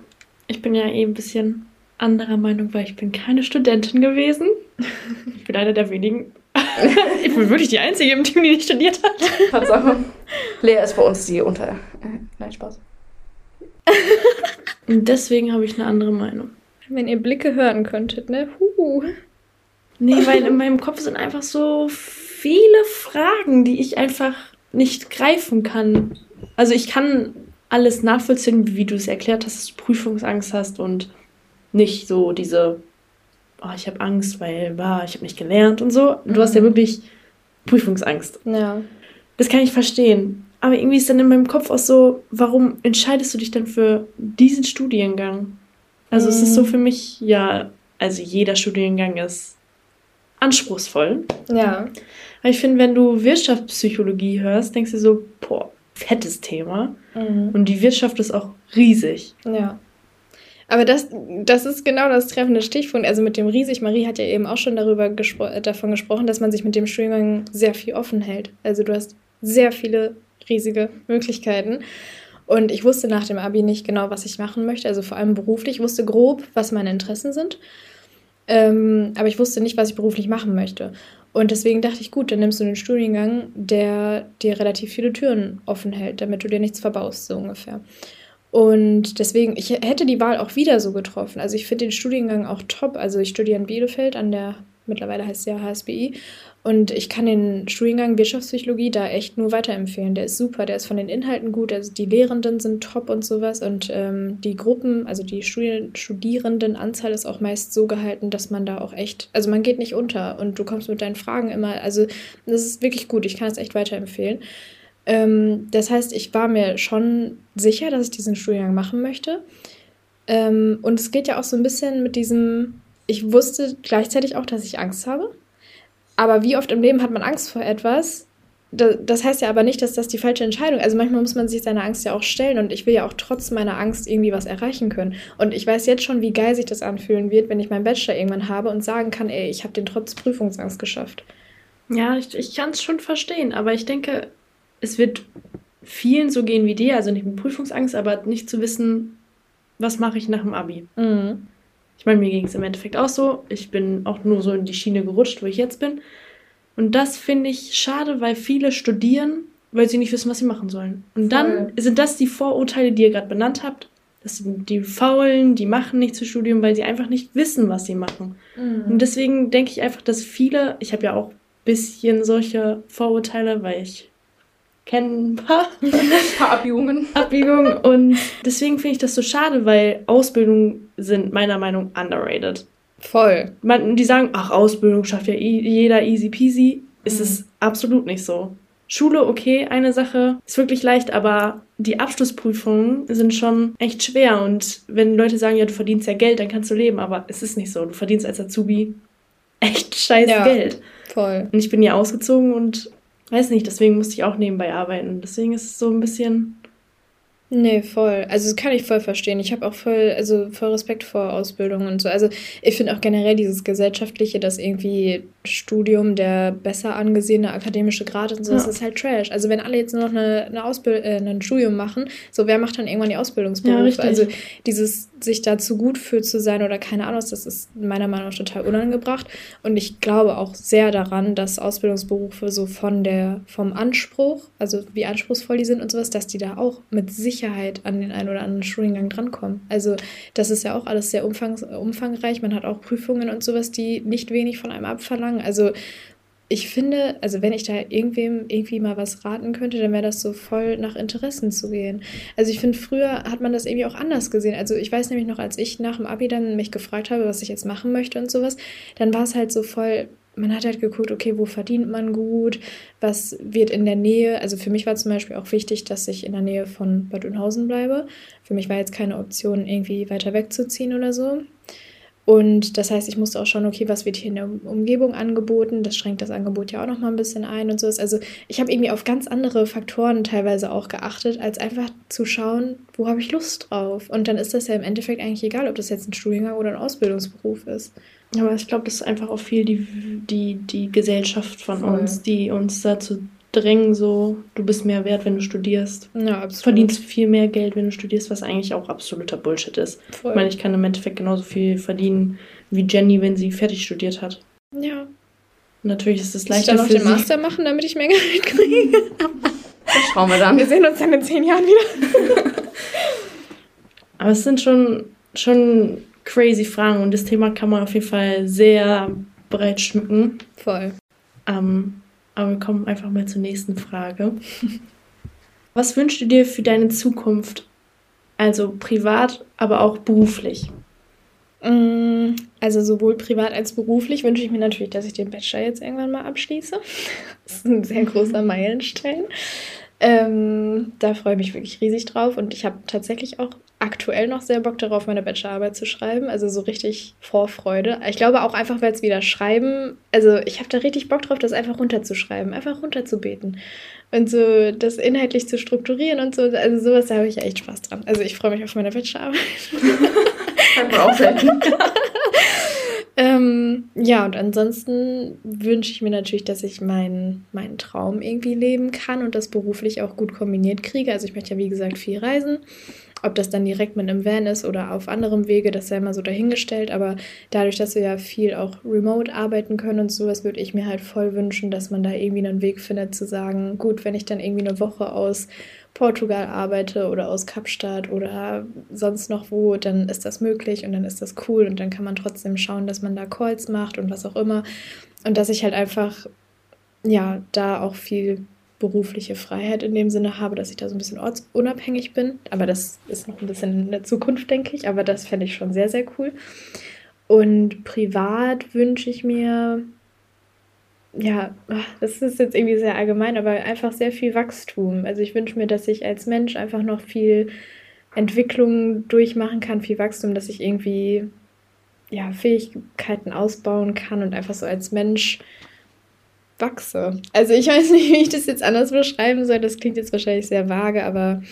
ich bin ja eh ein bisschen anderer Meinung, weil ich bin keine Studentin gewesen. Ich bin einer der wenigen. [LAUGHS] ich bin wirklich die Einzige im Team, die nicht studiert hat. Tatsache. Lea ist bei uns die unter... Äh, nein, Spaß. [LAUGHS] Und deswegen habe ich eine andere Meinung. Wenn ihr Blicke hören könntet, ne? Huh. Nee, weil [LAUGHS] in meinem Kopf sind einfach so viele Fragen, die ich einfach nicht greifen kann. Also ich kann alles nachvollziehen, wie du es erklärt hast, dass du Prüfungsangst hast und nicht so diese, oh, ich habe Angst, weil bah, ich habe nicht gelernt und so. Du hast ja mhm. wirklich Prüfungsangst. Ja. Das kann ich verstehen. Aber irgendwie ist dann in meinem Kopf auch so, warum entscheidest du dich dann für diesen Studiengang? Also mhm. es ist so mhm. für mich, ja, also jeder Studiengang ist anspruchsvoll. Ja. Aber ich finde, wenn du Wirtschaftspsychologie hörst, denkst du so, boah, fettes Thema. Mhm. Und die Wirtschaft ist auch riesig. Ja. Aber das, das ist genau das treffende Stichpunkt. Also mit dem riesig, Marie hat ja eben auch schon darüber gespro davon gesprochen, dass man sich mit dem Studiengang sehr viel offen hält. Also du hast sehr viele riesige Möglichkeiten. Und ich wusste nach dem Abi nicht genau, was ich machen möchte. Also vor allem beruflich. Ich wusste grob, was meine Interessen sind. Ähm, aber ich wusste nicht, was ich beruflich machen möchte. Und deswegen dachte ich, gut, dann nimmst du einen Studiengang, der dir relativ viele Türen offen hält, damit du dir nichts verbaust, so ungefähr. Und deswegen, ich hätte die Wahl auch wieder so getroffen. Also ich finde den Studiengang auch top. Also ich studiere in Bielefeld an der mittlerweile heißt es ja HSBI. Und ich kann den Studiengang Wirtschaftspsychologie da echt nur weiterempfehlen. Der ist super, der ist von den Inhalten gut, also die Lehrenden sind top und sowas. Und ähm, die Gruppen, also die Studi Studierendenanzahl ist auch meist so gehalten, dass man da auch echt, also man geht nicht unter und du kommst mit deinen Fragen immer, also das ist wirklich gut, ich kann es echt weiterempfehlen. Ähm, das heißt, ich war mir schon sicher, dass ich diesen Studiengang machen möchte. Ähm, und es geht ja auch so ein bisschen mit diesem, ich wusste gleichzeitig auch, dass ich Angst habe. Aber wie oft im Leben hat man Angst vor etwas? Das heißt ja aber nicht, dass das die falsche Entscheidung ist. Also manchmal muss man sich seiner Angst ja auch stellen und ich will ja auch trotz meiner Angst irgendwie was erreichen können. Und ich weiß jetzt schon, wie geil sich das anfühlen wird, wenn ich meinen Bachelor irgendwann habe und sagen kann, ey, ich habe den trotz Prüfungsangst geschafft. Ja, ich, ich kann es schon verstehen, aber ich denke, es wird vielen so gehen wie dir, also nicht mit Prüfungsangst, aber nicht zu wissen, was mache ich nach dem Abi. Mhm. Ich meine, mir ging es im Endeffekt auch so. Ich bin auch nur so in die Schiene gerutscht, wo ich jetzt bin. Und das finde ich schade, weil viele studieren, weil sie nicht wissen, was sie machen sollen. Und Voll. dann sind das die Vorurteile, die ihr gerade benannt habt. Das sind die Faulen, die machen nichts zu Studium, weil sie einfach nicht wissen, was sie machen. Mhm. Und deswegen denke ich einfach, dass viele, ich habe ja auch ein bisschen solche Vorurteile, weil ich kennen ein paar. ein paar Abbiegungen. Abbiegungen. Und deswegen finde ich das so schade, weil Ausbildungen sind meiner Meinung nach underrated. Voll. Man, die sagen, ach, Ausbildung schafft ja jeder easy peasy. Ist mhm. es absolut nicht so. Schule, okay, eine Sache, ist wirklich leicht, aber die Abschlussprüfungen sind schon echt schwer. Und wenn Leute sagen, ja, du verdienst ja Geld, dann kannst du leben, aber es ist nicht so. Du verdienst als Azubi echt scheiß ja, Geld. Voll. Und ich bin ja ausgezogen und weiß nicht, deswegen musste ich auch nebenbei arbeiten. Deswegen ist es so ein bisschen Nee, voll. Also das kann ich voll verstehen. Ich habe auch voll, also voll Respekt vor Ausbildung und so. Also ich finde auch generell dieses Gesellschaftliche, dass irgendwie Studium der besser angesehene akademische Grad und so, ja. das ist halt Trash. Also wenn alle jetzt nur noch eine, eine Ausbild äh, ein Studium machen, so wer macht dann irgendwann die Ausbildungsberufe? Ja, also dieses sich dazu gut fühlt zu sein oder keine Ahnung, das ist meiner Meinung nach total unangebracht. Und ich glaube auch sehr daran, dass Ausbildungsberufe so von der, vom Anspruch, also wie anspruchsvoll die sind und sowas, dass die da auch mit Sicherheit an den einen oder anderen Studiengang drankommen. Also das ist ja auch alles sehr umfang, umfangreich. Man hat auch Prüfungen und sowas, die nicht wenig von einem abverlangen. Also ich finde, also wenn ich da irgendwem irgendwie mal was raten könnte, dann wäre das so voll nach Interessen zu gehen. Also ich finde, früher hat man das irgendwie auch anders gesehen. Also ich weiß nämlich noch, als ich nach dem Abi dann mich gefragt habe, was ich jetzt machen möchte und sowas, dann war es halt so voll, man hat halt geguckt, okay, wo verdient man gut, was wird in der Nähe. Also für mich war zum Beispiel auch wichtig, dass ich in der Nähe von Bad Oeynhausen bleibe. Für mich war jetzt keine Option, irgendwie weiter wegzuziehen oder so. Und das heißt, ich musste auch schauen, okay, was wird hier in der Umgebung angeboten? Das schränkt das Angebot ja auch noch mal ein bisschen ein und so. Also ich habe irgendwie auf ganz andere Faktoren teilweise auch geachtet, als einfach zu schauen, wo habe ich Lust drauf? Und dann ist das ja im Endeffekt eigentlich egal, ob das jetzt ein Studiengang oder ein Ausbildungsberuf ist. Aber ich glaube, das ist einfach auch viel die, die, die Gesellschaft von Voll. uns, die uns dazu drängen, so, du bist mehr wert, wenn du studierst. Ja, absolut. Verdienst viel mehr Geld, wenn du studierst, was eigentlich auch absoluter Bullshit ist. Voll. Ich meine, ich kann im Endeffekt genauso viel verdienen wie Jenny, wenn sie fertig studiert hat. Ja. Und natürlich ist es leichter ich dann für den Master machen, damit ich mehr Geld [LAUGHS] kriege. Das schauen wir dann. Wir sehen uns dann in zehn Jahren wieder. [LAUGHS] Aber es sind schon, schon crazy Fragen und das Thema kann man auf jeden Fall sehr breit schmücken. Voll. Ähm, aber wir kommen einfach mal zur nächsten Frage. [LAUGHS] Was wünschst du dir für deine Zukunft? Also privat, aber auch beruflich. Mm, also sowohl privat als beruflich wünsche ich mir natürlich, dass ich den Bachelor jetzt irgendwann mal abschließe. [LAUGHS] Das ist ein sehr großer Meilenstein. Ähm, da freue ich mich wirklich riesig drauf und ich habe tatsächlich auch aktuell noch sehr Bock darauf, meine Bachelorarbeit zu schreiben. Also so richtig Vorfreude. Ich glaube auch einfach, weil es wieder schreiben, also ich habe da richtig Bock drauf, das einfach runterzuschreiben, einfach runterzubeten und so das inhaltlich zu strukturieren und so. Also sowas, da habe ich echt Spaß dran. Also ich freue mich auf meine Bachelorarbeit. [LAUGHS] Kann man aufwenden. [LAUGHS] ähm, ja, und ansonsten wünsche ich mir natürlich, dass ich meinen, meinen Traum irgendwie leben kann und das beruflich auch gut kombiniert kriege. Also ich möchte ja, wie gesagt, viel reisen. Ob das dann direkt mit einem Van ist oder auf anderem Wege, das ja immer so dahingestellt. Aber dadurch, dass wir ja viel auch remote arbeiten können und sowas, würde ich mir halt voll wünschen, dass man da irgendwie einen Weg findet zu sagen, gut, wenn ich dann irgendwie eine Woche aus Portugal arbeite oder aus Kapstadt oder sonst noch wo, dann ist das möglich und dann ist das cool und dann kann man trotzdem schauen, dass man da Calls macht und was auch immer. Und dass ich halt einfach, ja, da auch viel berufliche Freiheit in dem Sinne habe, dass ich da so ein bisschen ortsunabhängig bin. Aber das ist noch ein bisschen in der Zukunft, denke ich. Aber das fände ich schon sehr, sehr cool. Und privat wünsche ich mir, ja, das ist jetzt irgendwie sehr allgemein, aber einfach sehr viel Wachstum. Also ich wünsche mir, dass ich als Mensch einfach noch viel Entwicklung durchmachen kann, viel Wachstum, dass ich irgendwie ja, Fähigkeiten ausbauen kann und einfach so als Mensch wachse. Also ich weiß nicht, [LAUGHS] wie ich das jetzt anders beschreiben soll. Das klingt jetzt wahrscheinlich sehr vage, aber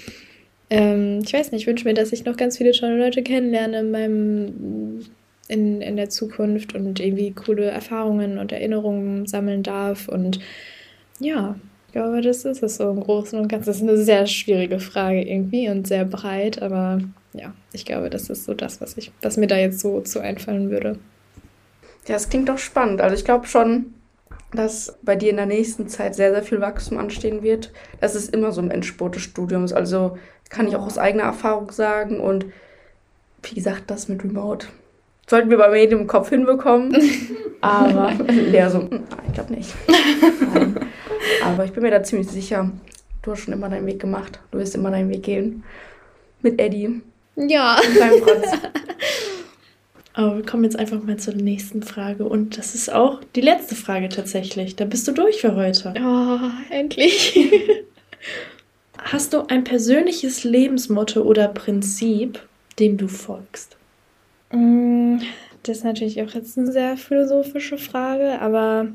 ähm, ich weiß nicht, ich wünsche mir, dass ich noch ganz viele tolle Leute kennenlerne in meinem in, in der Zukunft und irgendwie coole Erfahrungen und Erinnerungen sammeln darf. Und ja, ich glaube, das ist es so im Großen und Ganzen. Das ist eine sehr schwierige Frage irgendwie und sehr breit, aber ja, ich glaube, das ist so das, was ich, was mir da jetzt so zu einfallen würde. Ja, es klingt doch spannend. Also ich glaube schon, dass bei dir in der nächsten Zeit sehr, sehr viel Wachstum anstehen wird. Das ist immer so im Endspurt des Studiums. Also kann ich auch aus eigener Erfahrung sagen. Und wie gesagt, das mit Remote sollten wir bei mir im Kopf hinbekommen. [LAUGHS] Aber Lea so, hm, ich glaube nicht. Nein. [LAUGHS] Aber ich bin mir da ziemlich sicher. Du hast schon immer deinen Weg gemacht. Du wirst immer deinen Weg gehen. Mit Eddie. Ja. Und deinem Franz. [LAUGHS] Aber wir kommen jetzt einfach mal zur nächsten Frage. Und das ist auch die letzte Frage tatsächlich. Da bist du durch für heute. Oh, endlich. [LAUGHS] Hast du ein persönliches Lebensmotto oder Prinzip, dem du folgst? Mm, das ist natürlich auch jetzt eine sehr philosophische Frage, aber.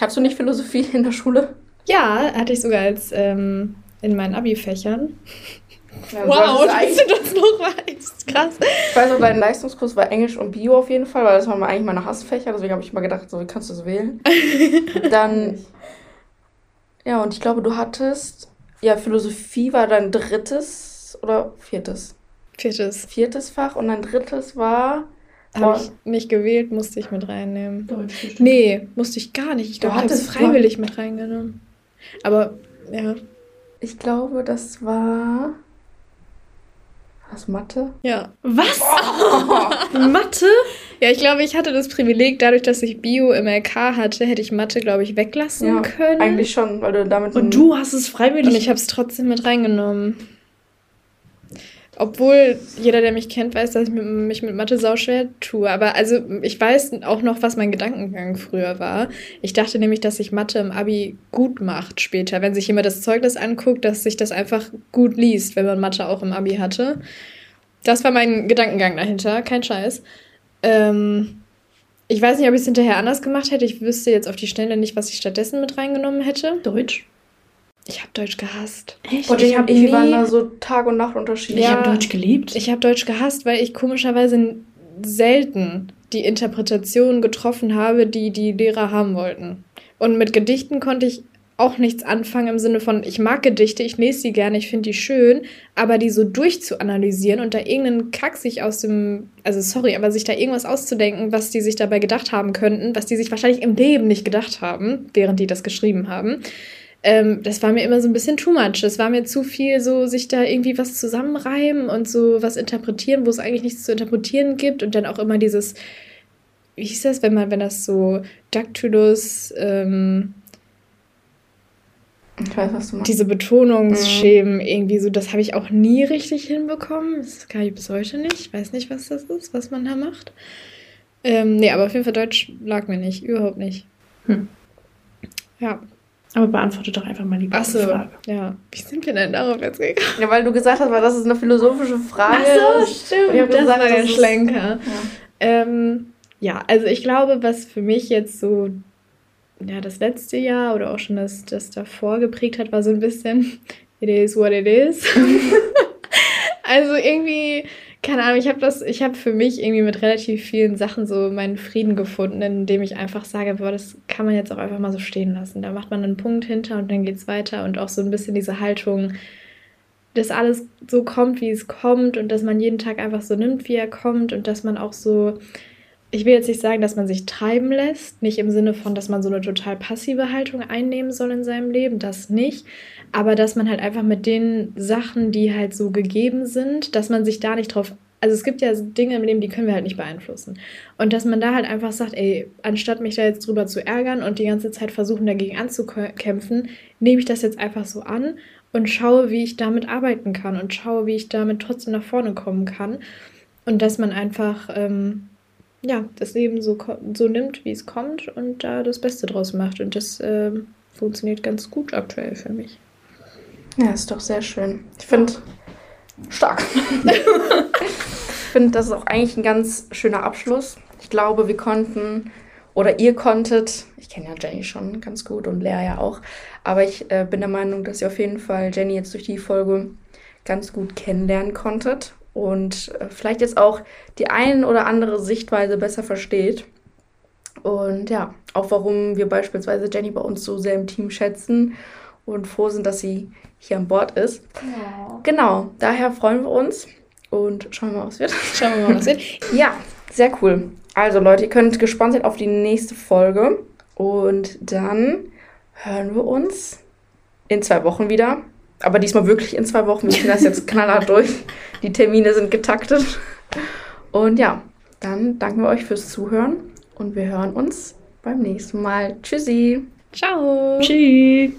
Hast du nicht Philosophie in der Schule? Ja, hatte ich sogar als ähm, in meinen Abi-Fächern. Ja, wow, dass du das noch weißt. Krass. Ich weiß auch, dein Leistungskurs war Englisch und Bio auf jeden Fall, weil das waren eigentlich meine Hassfächer. Deswegen habe ich mal gedacht, so, wie kannst du das wählen? [LAUGHS] Dann, ja, und ich glaube, du hattest, ja, Philosophie war dein drittes oder viertes? Viertes. Viertes Fach und dein drittes war. Habe ich nicht gewählt, musste ich mit reinnehmen. Deutsch. Nee, musste ich gar nicht. Ich glaube, ich habe es freiwillig mit reingenommen. Aber, ja. Ich glaube, das war. Was, Mathe? Ja. Was? Oh. [LAUGHS] Mathe? Ja, ich glaube, ich hatte das Privileg, dadurch, dass ich Bio im LK hatte, hätte ich Mathe, glaube ich, weglassen ja, können. Eigentlich schon, weil du damit. Und du hast es freiwillig. Und ich habe es trotzdem mit reingenommen. Obwohl jeder, der mich kennt, weiß, dass ich mich mit Mathe sauschwer tue. Aber also ich weiß auch noch, was mein Gedankengang früher war. Ich dachte nämlich, dass sich Mathe im Abi gut macht später. Wenn sich jemand das Zeugnis anguckt, dass sich das einfach gut liest, wenn man Mathe auch im Abi hatte. Das war mein Gedankengang dahinter, kein Scheiß. Ähm, ich weiß nicht, ob ich es hinterher anders gemacht hätte. Ich wüsste jetzt auf die Stelle nicht, was ich stattdessen mit reingenommen hätte. Deutsch. Ich habe Deutsch gehasst. Echt? Und ich habe irgendwie waren da so Tag und Nacht Unterschiede. Ja, ich habe Deutsch geliebt. Ich habe Deutsch gehasst, weil ich komischerweise selten die Interpretation getroffen habe, die die Lehrer haben wollten. Und mit Gedichten konnte ich auch nichts anfangen im Sinne von, ich mag Gedichte, ich lese sie gerne, ich finde die schön, aber die so durchzuanalysieren und da irgendeinen Kack sich aus dem, also sorry, aber sich da irgendwas auszudenken, was die sich dabei gedacht haben könnten, was die sich wahrscheinlich im Leben nicht gedacht haben, während die das geschrieben haben, ähm, das war mir immer so ein bisschen too much. Das war mir zu viel, so sich da irgendwie was zusammenreimen und so was interpretieren, wo es eigentlich nichts zu interpretieren gibt. Und dann auch immer dieses, wie hieß das, wenn man, wenn das so Dactylus, ähm, ich weiß, was du meinst. Diese Betonungsschemen mhm. irgendwie so, das habe ich auch nie richtig hinbekommen. Das kann ich bis heute nicht. Ich weiß nicht, was das ist, was man da macht. Ähm, nee, aber auf jeden Fall Deutsch lag mir nicht. Überhaupt nicht. Hm. Ja, aber beantworte doch einfach mal die Ach so, Frage. Ja. Wie sind wir denn darauf jetzt gekommen? Ja, weil du gesagt hast, weil das ist eine philosophische Frage. Ach so, stimmt. Ich das gesagt, war der Schlenker. Ja. Ähm, ja, also ich glaube, was für mich jetzt so ja, das letzte Jahr oder auch schon das, das davor geprägt hat, war so ein bisschen [LAUGHS] it is what it is. [LAUGHS] also irgendwie keine Ahnung, ich habe das, ich habe für mich irgendwie mit relativ vielen Sachen so meinen Frieden gefunden, indem ich einfach sage, boah, das kann man jetzt auch einfach mal so stehen lassen. Da macht man einen Punkt hinter und dann geht's weiter und auch so ein bisschen diese Haltung, dass alles so kommt, wie es kommt und dass man jeden Tag einfach so nimmt, wie er kommt und dass man auch so, ich will jetzt nicht sagen, dass man sich treiben lässt, nicht im Sinne von, dass man so eine total passive Haltung einnehmen soll in seinem Leben, das nicht, aber dass man halt einfach mit den Sachen, die halt so gegeben sind, dass man sich da nicht drauf also es gibt ja Dinge im Leben, die können wir halt nicht beeinflussen. Und dass man da halt einfach sagt, ey, anstatt mich da jetzt drüber zu ärgern und die ganze Zeit versuchen, dagegen anzukämpfen, nehme ich das jetzt einfach so an und schaue, wie ich damit arbeiten kann und schaue, wie ich damit trotzdem nach vorne kommen kann. Und dass man einfach, ähm, ja, das Leben so, so nimmt, wie es kommt und da das Beste draus macht. Und das ähm, funktioniert ganz gut aktuell für mich. Ja, ist doch sehr schön. Ich finde, stark. [LAUGHS] ich finde, das ist auch eigentlich ein ganz schöner Abschluss. Ich glaube, wir konnten oder ihr konntet, ich kenne ja Jenny schon ganz gut und Lea ja auch, aber ich äh, bin der Meinung, dass ihr auf jeden Fall Jenny jetzt durch die Folge ganz gut kennenlernen konntet und äh, vielleicht jetzt auch die ein oder andere Sichtweise besser versteht. Und ja, auch warum wir beispielsweise Jenny bei uns so sehr im Team schätzen und froh sind, dass sie hier an Bord ist. Ja. Genau, daher freuen wir uns und schauen wir mal, was wird. [LAUGHS] Schauen wir mal, was wird. ja, sehr cool. Also Leute, ihr könnt gespannt sein auf die nächste Folge und dann hören wir uns in zwei Wochen wieder. Aber diesmal wirklich in zwei Wochen. Wir ziehen das jetzt knallhart durch. Die Termine sind getaktet. Und ja, dann danken wir euch fürs Zuhören und wir hören uns beim nächsten Mal. Tschüssi. Ciao. Tschüss.